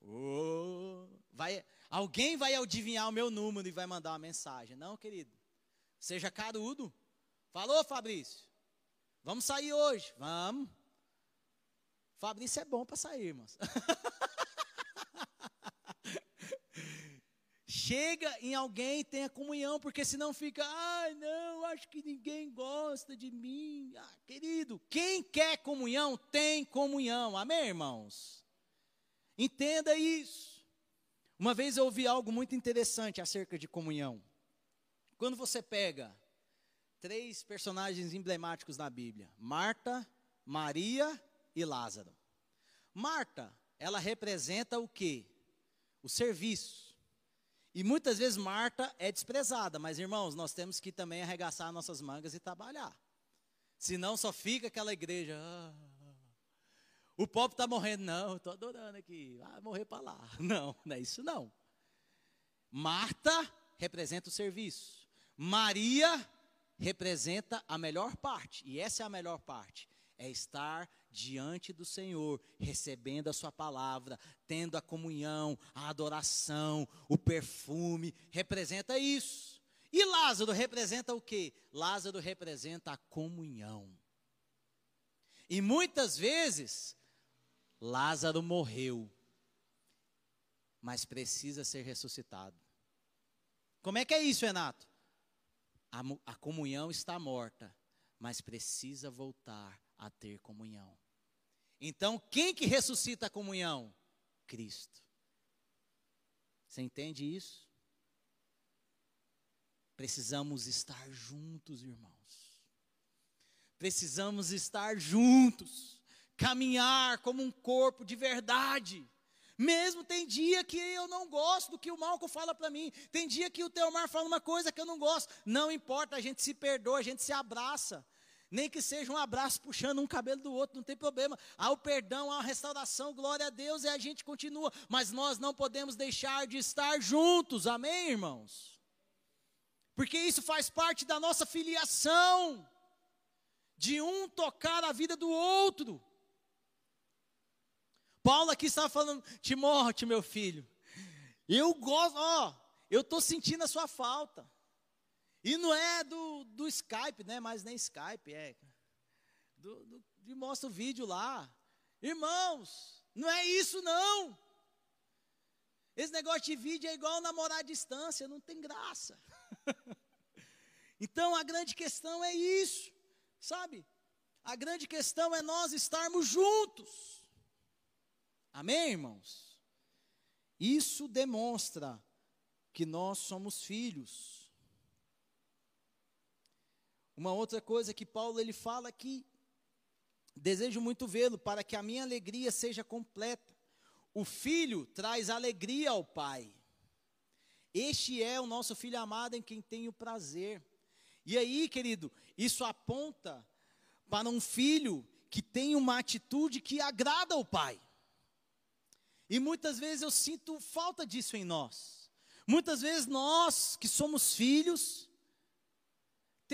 Oh, vai, alguém vai adivinhar o meu número e vai mandar uma mensagem. Não, querido. Seja carudo. Falou, Fabrício? Vamos sair hoje? Vamos. Fabrício é bom para sair, irmãos. Chega em alguém e tenha comunhão, porque senão fica, ai ah, não, acho que ninguém gosta de mim. Ah, querido, quem quer comunhão, tem comunhão. Amém, irmãos? Entenda isso. Uma vez eu ouvi algo muito interessante acerca de comunhão. Quando você pega três personagens emblemáticos na Bíblia: Marta, Maria e Lázaro. Marta, ela representa o quê? O serviço. E muitas vezes Marta é desprezada, mas irmãos, nós temos que também arregaçar nossas mangas e trabalhar. Senão só fica aquela igreja. Ah, o povo está morrendo. Não, estou adorando aqui. Vai morrer para lá. Não, não é isso não. Marta representa o serviço. Maria representa a melhor parte. E essa é a melhor parte é estar diante do Senhor, recebendo a Sua palavra, tendo a comunhão, a adoração, o perfume, representa isso. E Lázaro representa o que? Lázaro representa a comunhão. E muitas vezes, Lázaro morreu, mas precisa ser ressuscitado. Como é que é isso, Renato? A, a comunhão está morta, mas precisa voltar a ter comunhão. Então, quem que ressuscita a comunhão? Cristo. Você entende isso? Precisamos estar juntos, irmãos. Precisamos estar juntos, caminhar como um corpo de verdade. Mesmo tem dia que eu não gosto do que o Malco fala para mim. Tem dia que o Teomar fala uma coisa que eu não gosto. Não importa, a gente se perdoa, a gente se abraça. Nem que seja um abraço puxando um cabelo do outro, não tem problema. Há o perdão, há a restauração, glória a Deus, e a gente continua. Mas nós não podemos deixar de estar juntos, amém, irmãos? Porque isso faz parte da nossa filiação, de um tocar a vida do outro. Paulo aqui estava falando, Timóteo, meu filho, eu gosto, ó, eu estou sentindo a sua falta. E não é do, do Skype, né? Mas nem Skype, é. Do, do, de mostra o vídeo lá. Irmãos, não é isso não. Esse negócio de vídeo é igual namorar à distância, não tem graça. então a grande questão é isso, sabe? A grande questão é nós estarmos juntos. Amém, irmãos? Isso demonstra que nós somos filhos. Uma outra coisa que Paulo ele fala aqui, desejo muito vê-lo para que a minha alegria seja completa. O filho traz alegria ao pai. Este é o nosso filho amado em quem tenho prazer. E aí, querido, isso aponta para um filho que tem uma atitude que agrada ao pai. E muitas vezes eu sinto falta disso em nós. Muitas vezes nós, que somos filhos,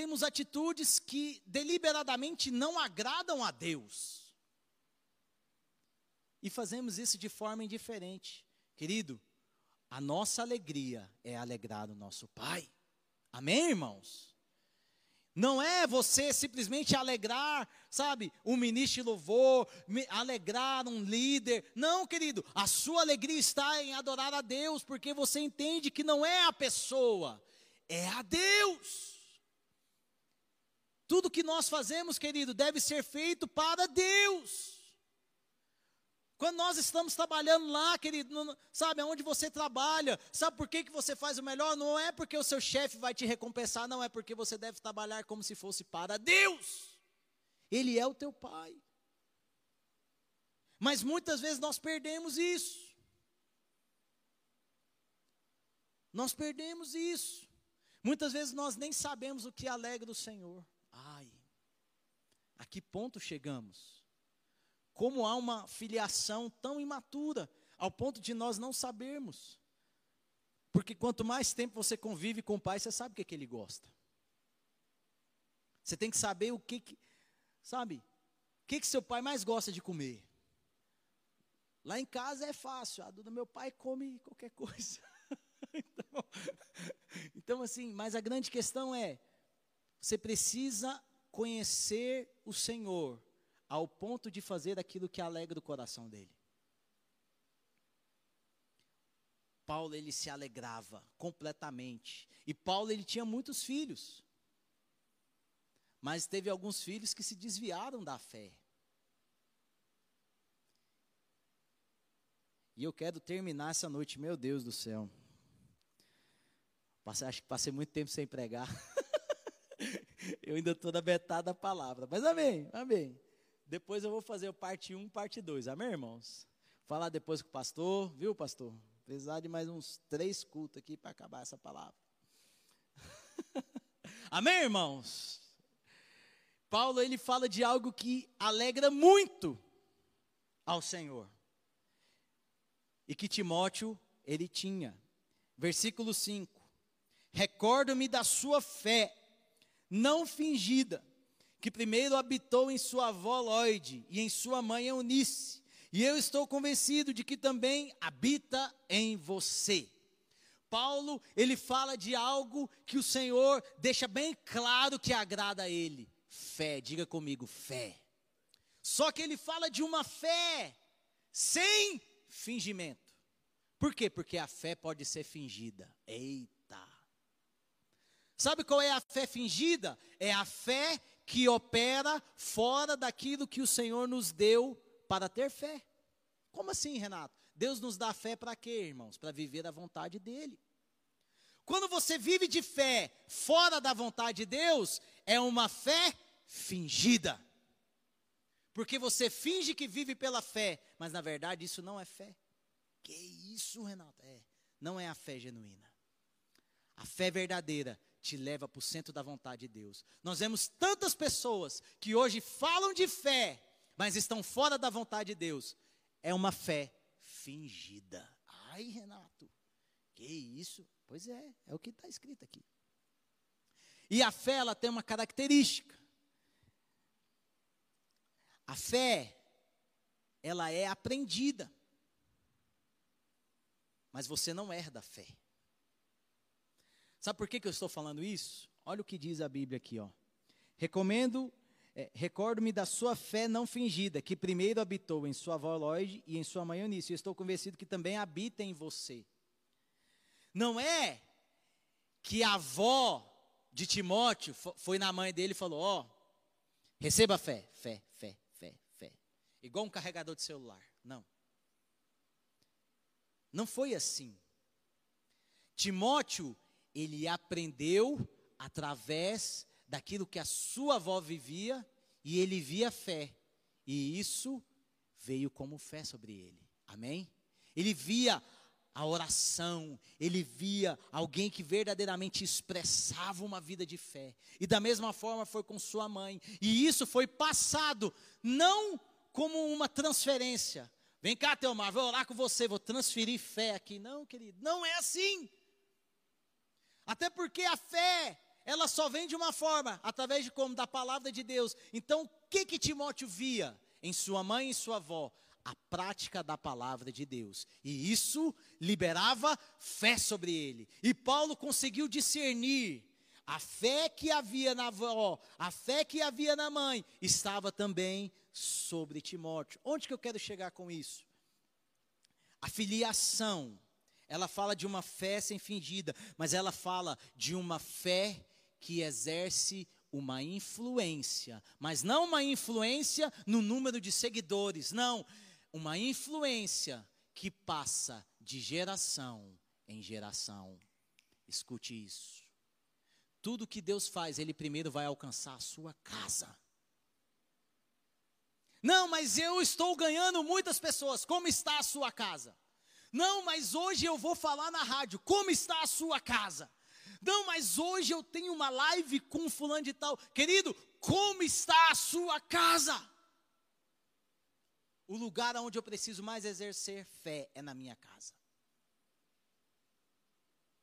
temos atitudes que deliberadamente não agradam a Deus. E fazemos isso de forma indiferente. Querido, a nossa alegria é alegrar o nosso Pai. Amém, irmãos? Não é você simplesmente alegrar, sabe, um ministro de louvor, alegrar um líder. Não, querido, a sua alegria está em adorar a Deus, porque você entende que não é a pessoa, é a Deus. Tudo que nós fazemos, querido, deve ser feito para Deus. Quando nós estamos trabalhando lá, querido, no, sabe aonde você trabalha, sabe por que, que você faz o melhor? Não é porque o seu chefe vai te recompensar, não, é porque você deve trabalhar como se fosse para Deus. Ele é o teu pai. Mas muitas vezes nós perdemos isso. Nós perdemos isso. Muitas vezes nós nem sabemos o que alegra o Senhor. A que ponto chegamos? como há uma filiação tão imatura, ao ponto de nós não sabermos. Porque quanto mais tempo você convive com o pai, você sabe o que, é que ele gosta. Você tem que saber o que, que sabe, o que, que seu pai mais gosta de comer. Lá em casa é fácil, a do meu pai come qualquer coisa. então, então, assim, mas a grande questão é, você precisa conhecer o Senhor ao ponto de fazer aquilo que alegra o coração dele. Paulo ele se alegrava completamente. E Paulo ele tinha muitos filhos. Mas teve alguns filhos que se desviaram da fé. E eu quero terminar essa noite, meu Deus do céu. Passei, acho que passei muito tempo sem pregar. eu ainda estou na metade da palavra. Mas amém, amém. Depois eu vou fazer parte 1, parte 2. Amém, irmãos? Falar depois com o pastor, viu, pastor? Precisar de mais uns três cultos aqui para acabar essa palavra. Amém, irmãos? Paulo ele fala de algo que alegra muito ao Senhor. E que Timóteo ele tinha. Versículo 5. Recordo-me da sua fé, não fingida, que primeiro habitou em sua avó Lloyd e em sua mãe Eunice, e eu estou convencido de que também habita em você. Paulo, ele fala de algo que o Senhor deixa bem claro que agrada a ele. Fé, diga comigo, fé. Só que ele fala de uma fé sem fingimento. Por quê? Porque a fé pode ser fingida. Eita. Sabe qual é a fé fingida? É a fé que opera fora daquilo que o Senhor nos deu para ter fé. Como assim, Renato? Deus nos dá fé para quê, irmãos? Para viver a vontade dEle. Quando você vive de fé fora da vontade de Deus, é uma fé fingida. Porque você finge que vive pela fé, mas na verdade isso não é fé. Que isso, Renato? É, não é a fé genuína. A fé verdadeira te leva para o centro da vontade de Deus. Nós vemos tantas pessoas que hoje falam de fé, mas estão fora da vontade de Deus. É uma fé fingida. Ai, Renato, que isso? Pois é, é o que está escrito aqui. E a fé, ela tem uma característica. A fé, ela é aprendida. Mas você não herda a fé. Sabe por que, que eu estou falando isso? Olha o que diz a Bíblia aqui, ó. Recomendo É, Recordo-me da sua fé não fingida, que primeiro habitou em sua avó Lloyd e em sua mãe Eunice. E estou convencido que também habita em você. Não é que a avó de Timóteo foi na mãe dele e falou: Ó, oh, receba fé, fé, fé, fé, fé. Igual um carregador de celular. Não. Não foi assim. Timóteo, ele aprendeu através daquilo que a sua avó vivia e ele via fé. E isso veio como fé sobre ele. Amém? Ele via a oração, ele via alguém que verdadeiramente expressava uma vida de fé. E da mesma forma foi com sua mãe. E isso foi passado não como uma transferência. Vem cá, Teomar, vou orar com você, vou transferir fé aqui. Não, querido, não é assim. Até porque a fé, ela só vem de uma forma, através de como? Da palavra de Deus. Então, o que que Timóteo via em sua mãe e sua avó? a prática da palavra de Deus. E isso liberava fé sobre ele. E Paulo conseguiu discernir a fé que havia na avó, a fé que havia na mãe, estava também sobre Timóteo. Onde que eu quero chegar com isso? A filiação, ela fala de uma fé sem fingida, mas ela fala de uma fé que exerce uma influência, mas não uma influência no número de seguidores, não, uma influência que passa de geração em geração. Escute isso. Tudo que Deus faz, Ele primeiro vai alcançar a sua casa. Não, mas eu estou ganhando muitas pessoas. Como está a sua casa? Não, mas hoje eu vou falar na rádio. Como está a sua casa? Não, mas hoje eu tenho uma live com fulano de tal. Querido, como está a sua casa? O lugar onde eu preciso mais exercer fé é na minha casa.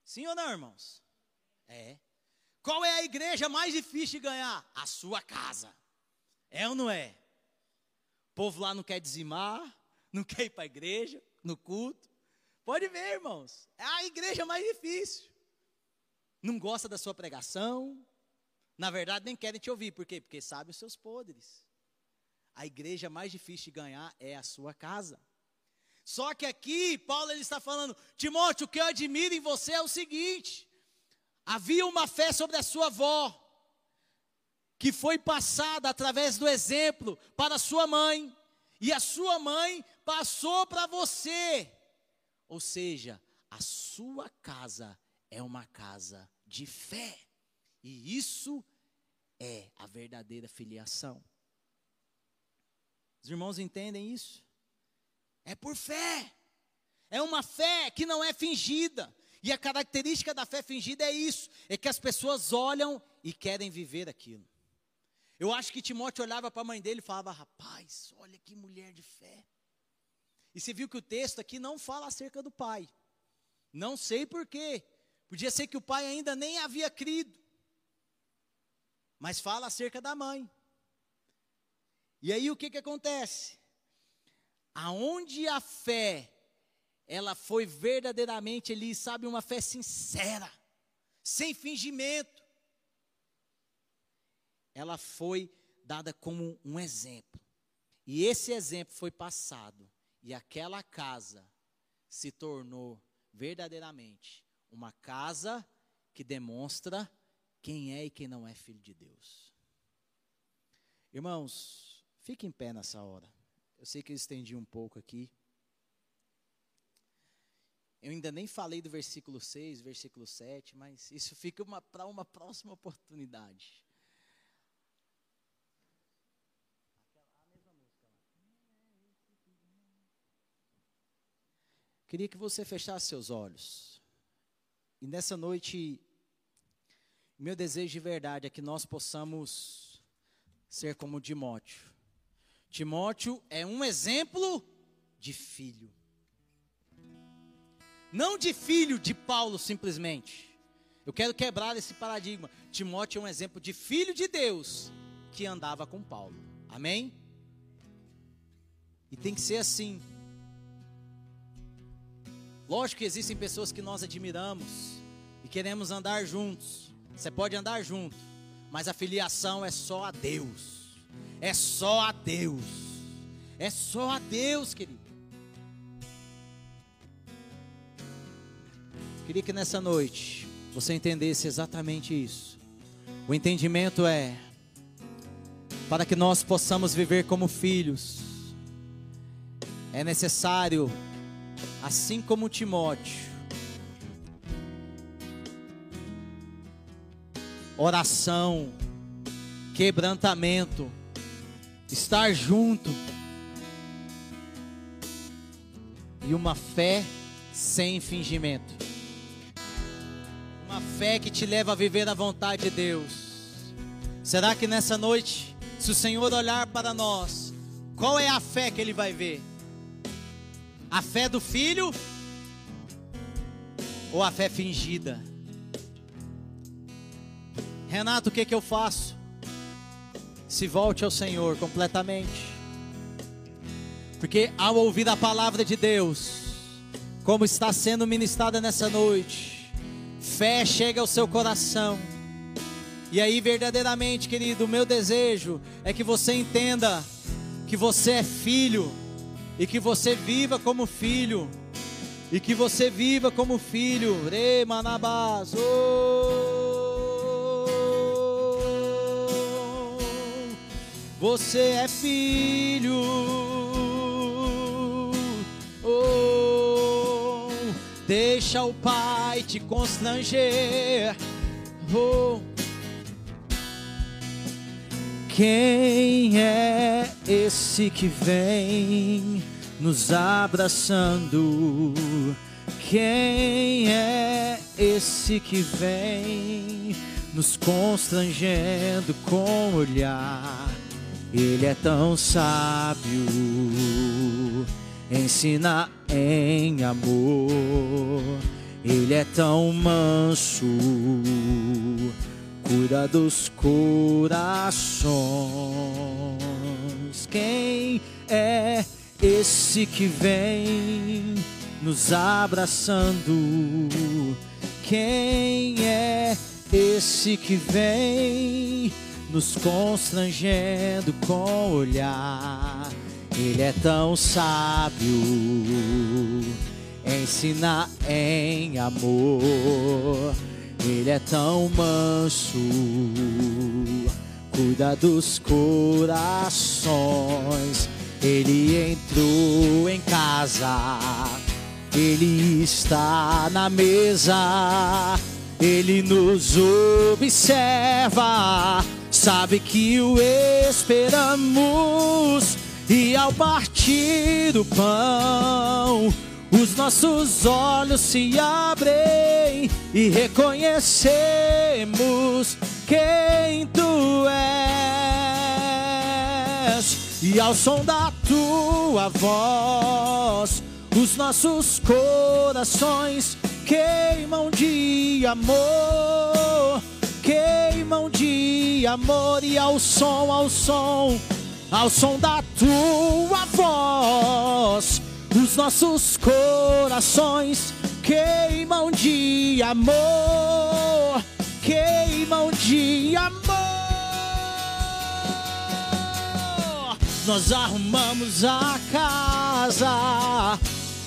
Sim ou não, irmãos? É. Qual é a igreja mais difícil de ganhar? A sua casa. É ou não é? O povo lá não quer dizimar, não quer ir para a igreja, no culto. Pode ver, irmãos. É a igreja mais difícil. Não gosta da sua pregação. Na verdade, nem querem te ouvir. Por quê? Porque sabem os seus podres a igreja mais difícil de ganhar é a sua casa. Só que aqui, Paulo ele está falando, Timóteo, o que eu admiro em você é o seguinte: havia uma fé sobre a sua avó, que foi passada através do exemplo para a sua mãe, e a sua mãe passou para você. Ou seja, a sua casa é uma casa de fé, e isso é a verdadeira filiação. Os irmãos entendem isso? É por fé. É uma fé que não é fingida. E a característica da fé fingida é isso: é que as pessoas olham e querem viver aquilo. Eu acho que Timóteo olhava para a mãe dele e falava: Rapaz, olha que mulher de fé. E você viu que o texto aqui não fala acerca do pai. Não sei porquê. Podia ser que o pai ainda nem havia crido. Mas fala acerca da mãe. E aí o que, que acontece? Aonde a fé, ela foi verdadeiramente ali, sabe, uma fé sincera, sem fingimento, ela foi dada como um exemplo. E esse exemplo foi passado, e aquela casa se tornou verdadeiramente uma casa que demonstra quem é e quem não é filho de Deus. Irmãos, Fique em pé nessa hora. Eu sei que eu estendi um pouco aqui. Eu ainda nem falei do versículo 6, versículo 7, mas isso fica para uma próxima oportunidade. Queria que você fechasse seus olhos. E nessa noite, meu desejo de verdade é que nós possamos ser como Timóteo Timóteo é um exemplo de filho. Não de filho de Paulo simplesmente. Eu quero quebrar esse paradigma. Timóteo é um exemplo de filho de Deus que andava com Paulo. Amém? E tem que ser assim. Lógico que existem pessoas que nós admiramos e queremos andar juntos. Você pode andar junto, mas a filiação é só a Deus. É só a Deus. É só a Deus, querido. Queria que nessa noite você entendesse exatamente isso. O entendimento é para que nós possamos viver como filhos. É necessário, assim como Timóteo, oração, quebrantamento, estar junto e uma fé sem fingimento. Uma fé que te leva a viver a vontade de Deus. Será que nessa noite, se o Senhor olhar para nós, qual é a fé que ele vai ver? A fé do filho ou a fé fingida? Renato, o que, que eu faço? Se volte ao Senhor completamente. Porque ao ouvir a palavra de Deus, como está sendo ministrada nessa noite, fé chega ao seu coração. E aí, verdadeiramente, querido, o meu desejo é que você entenda que você é filho e que você viva como filho e que você viva como filho. Re manabás. Você é filho. Oh, deixa o Pai te constranger. Oh. Quem é esse que vem nos abraçando? Quem é esse que vem nos constrangendo com olhar? Ele é tão sábio, ensina em amor. Ele é tão manso, cuida dos corações. Quem é esse que vem nos abraçando? Quem é esse que vem? nos constrangendo com olhar. Ele é tão sábio, ensina em amor. Ele é tão manso, cuida dos corações. Ele entrou em casa, ele está na mesa. Ele nos observa sabe que o esperamos e ao partir do pão os nossos olhos se abrem e reconhecemos quem tu és. E ao som da tua voz, os nossos corações queimam de amor queimam de amor e ao som, ao som, ao som da tua voz, os nossos corações queimam de amor, queimam de amor. Nós arrumamos a casa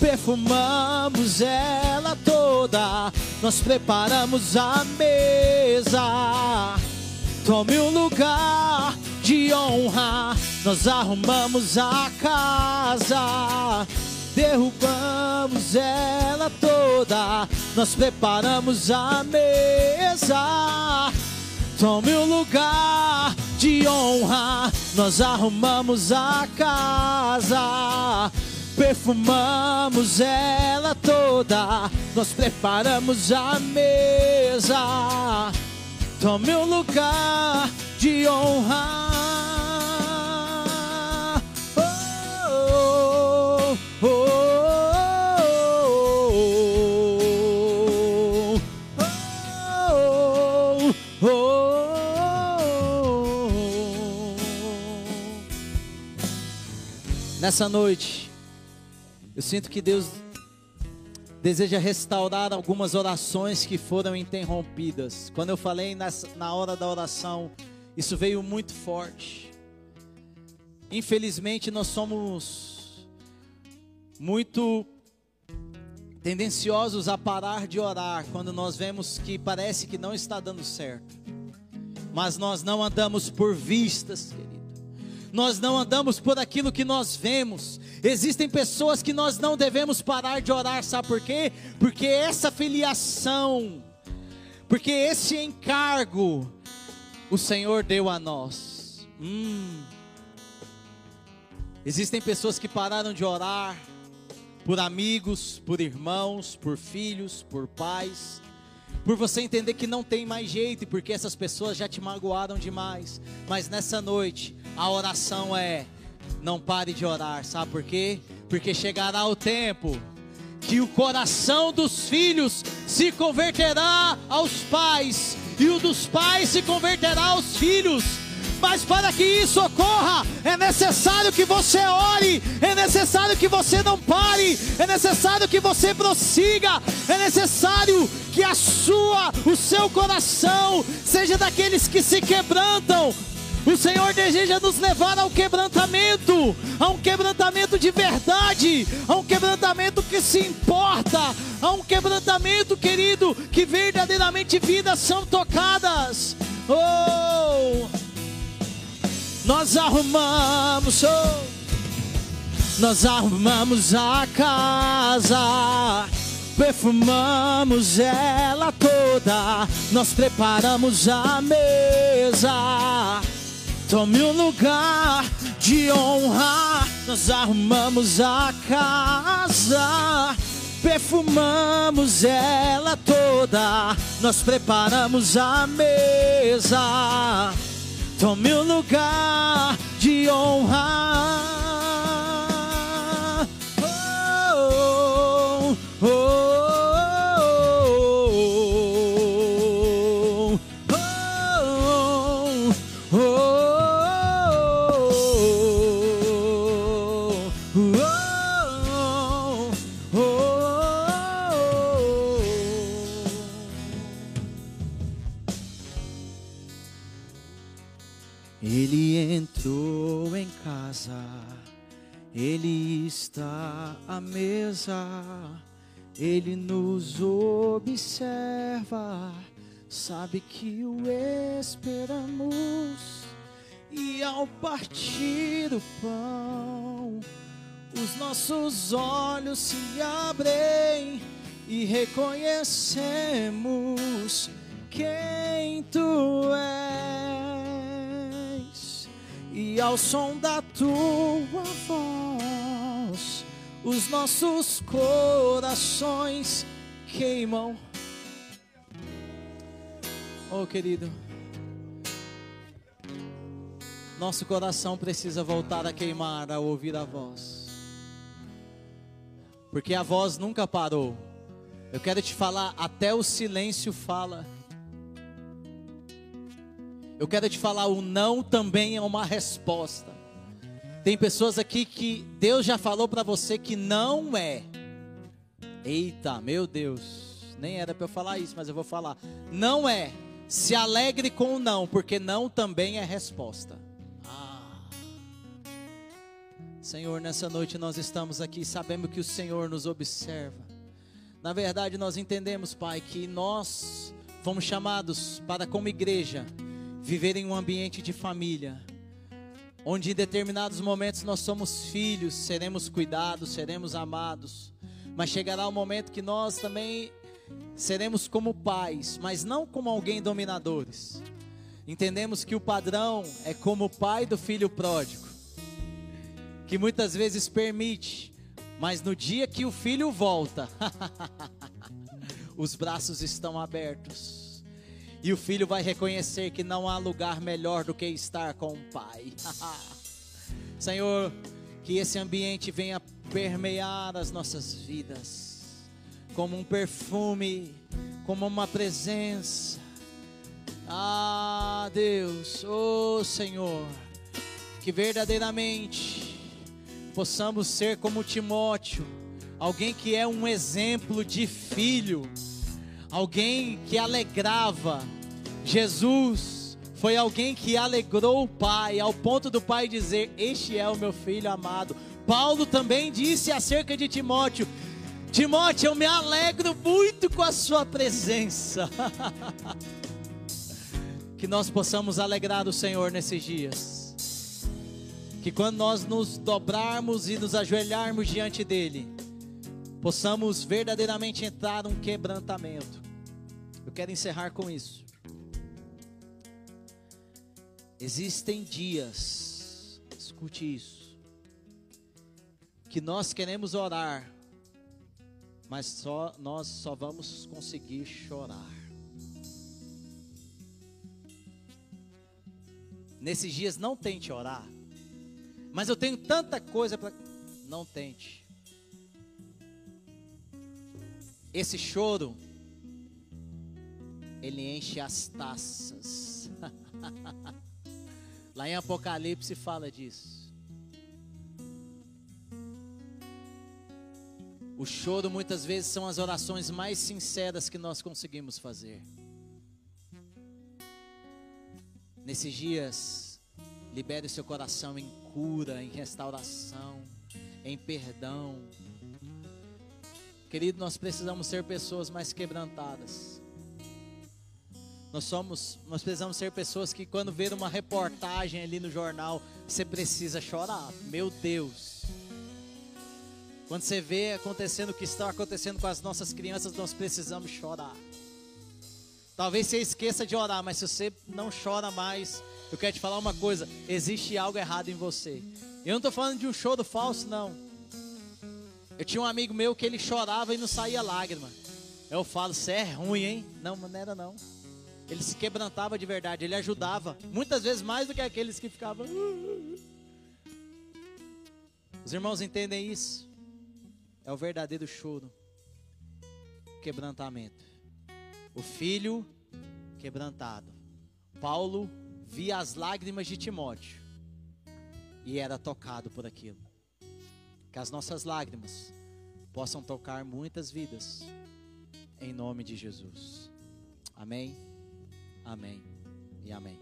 perfumamos ela toda, nós preparamos a mesa. Tome um lugar de honra, nós arrumamos a casa, derrubamos ela toda, nós preparamos a mesa. Tome um lugar de honra, nós arrumamos a casa perfumamos ela toda, nós preparamos a mesa. Tome um lugar de honra. Nessa noite, eu sinto que Deus deseja restaurar algumas orações que foram interrompidas. Quando eu falei nessa, na hora da oração, isso veio muito forte. infelizmente, nós somos muito tendenciosos a parar de orar quando nós vemos que parece que não está dando certo. Mas nós não andamos por vistas, querido. Nós não andamos por aquilo que nós vemos. Existem pessoas que nós não devemos parar de orar, sabe por quê? Porque essa filiação, porque esse encargo, o Senhor deu a nós. Hum. Existem pessoas que pararam de orar por amigos, por irmãos, por filhos, por pais, por você entender que não tem mais jeito e porque essas pessoas já te magoaram demais. Mas nessa noite, a oração é: não pare de orar, sabe por quê? Porque chegará o tempo que o coração dos filhos se converterá aos pais e o dos pais se converterá aos filhos mas para que isso ocorra, é necessário que você ore, é necessário que você não pare, é necessário que você prossiga, é necessário que a sua, o seu coração seja daqueles que se quebrantam. O Senhor deseja nos levar ao quebrantamento, a um quebrantamento de verdade, a um quebrantamento que se importa, a um quebrantamento, querido, que verdadeiramente vidas são tocadas. Oh! Nós arrumamos, oh, nós arrumamos a casa, perfumamos ela toda, nós preparamos a mesa. Tome um lugar de honra, nós arrumamos a casa, perfumamos ela toda, nós preparamos a mesa. Tome o lugar de honra. Está à mesa, Ele nos observa, sabe que o esperamos, e ao partir o pão, os nossos olhos se abrem e reconhecemos quem tu és, e ao som da tua voz os nossos corações queimam. Oh, querido, nosso coração precisa voltar a queimar ao ouvir a voz, porque a voz nunca parou. Eu quero te falar, até o silêncio fala. Eu quero te falar, o não também é uma resposta. Tem pessoas aqui que Deus já falou para você que não é. Eita, meu Deus, nem era para eu falar isso, mas eu vou falar. Não é. Se alegre com o não, porque não também é resposta. Ah. Senhor, nessa noite nós estamos aqui, sabemos que o Senhor nos observa. Na verdade, nós entendemos, Pai, que nós fomos chamados para, como igreja, viver em um ambiente de família onde em determinados momentos nós somos filhos, seremos cuidados, seremos amados, mas chegará o um momento que nós também seremos como pais, mas não como alguém dominadores. Entendemos que o padrão é como o pai do filho pródigo, que muitas vezes permite, mas no dia que o filho volta, os braços estão abertos e o filho vai reconhecer que não há lugar melhor do que estar com o pai. Senhor, que esse ambiente venha permear as nossas vidas, como um perfume, como uma presença. Ah, Deus, oh Senhor, que verdadeiramente possamos ser como Timóteo, alguém que é um exemplo de filho alguém que alegrava. Jesus foi alguém que alegrou o pai, ao ponto do pai dizer: Este é o meu filho amado. Paulo também disse acerca de Timóteo: Timóteo, eu me alegro muito com a sua presença. que nós possamos alegrar o Senhor nesses dias. Que quando nós nos dobrarmos e nos ajoelharmos diante dEle, possamos verdadeiramente entrar num quebrantamento. Eu quero encerrar com isso. Existem dias, escute isso, que nós queremos orar, mas só nós só vamos conseguir chorar. Nesses dias não tente orar, mas eu tenho tanta coisa para não tente. Esse choro ele enche as taças. Lá em Apocalipse fala disso. O choro muitas vezes são as orações mais sinceras que nós conseguimos fazer. Nesses dias, libere o seu coração em cura, em restauração, em perdão. Querido, nós precisamos ser pessoas mais quebrantadas. Nós somos, nós precisamos ser pessoas que quando ver uma reportagem ali no jornal, você precisa chorar. Meu Deus. Quando você vê acontecendo o que está acontecendo com as nossas crianças, nós precisamos chorar. Talvez você esqueça de orar, mas se você não chora mais, eu quero te falar uma coisa: existe algo errado em você. Eu não estou falando de um choro falso, não. Eu tinha um amigo meu que ele chorava e não saía lágrima. Eu falo, você é ruim, hein? Não, não era não. Ele se quebrantava de verdade, ele ajudava, muitas vezes mais do que aqueles que ficavam. Os irmãos entendem isso? É o verdadeiro choro, quebrantamento. O filho quebrantado. Paulo via as lágrimas de Timóteo e era tocado por aquilo. Que as nossas lágrimas possam tocar muitas vidas, em nome de Jesus. Amém. Amém e amém.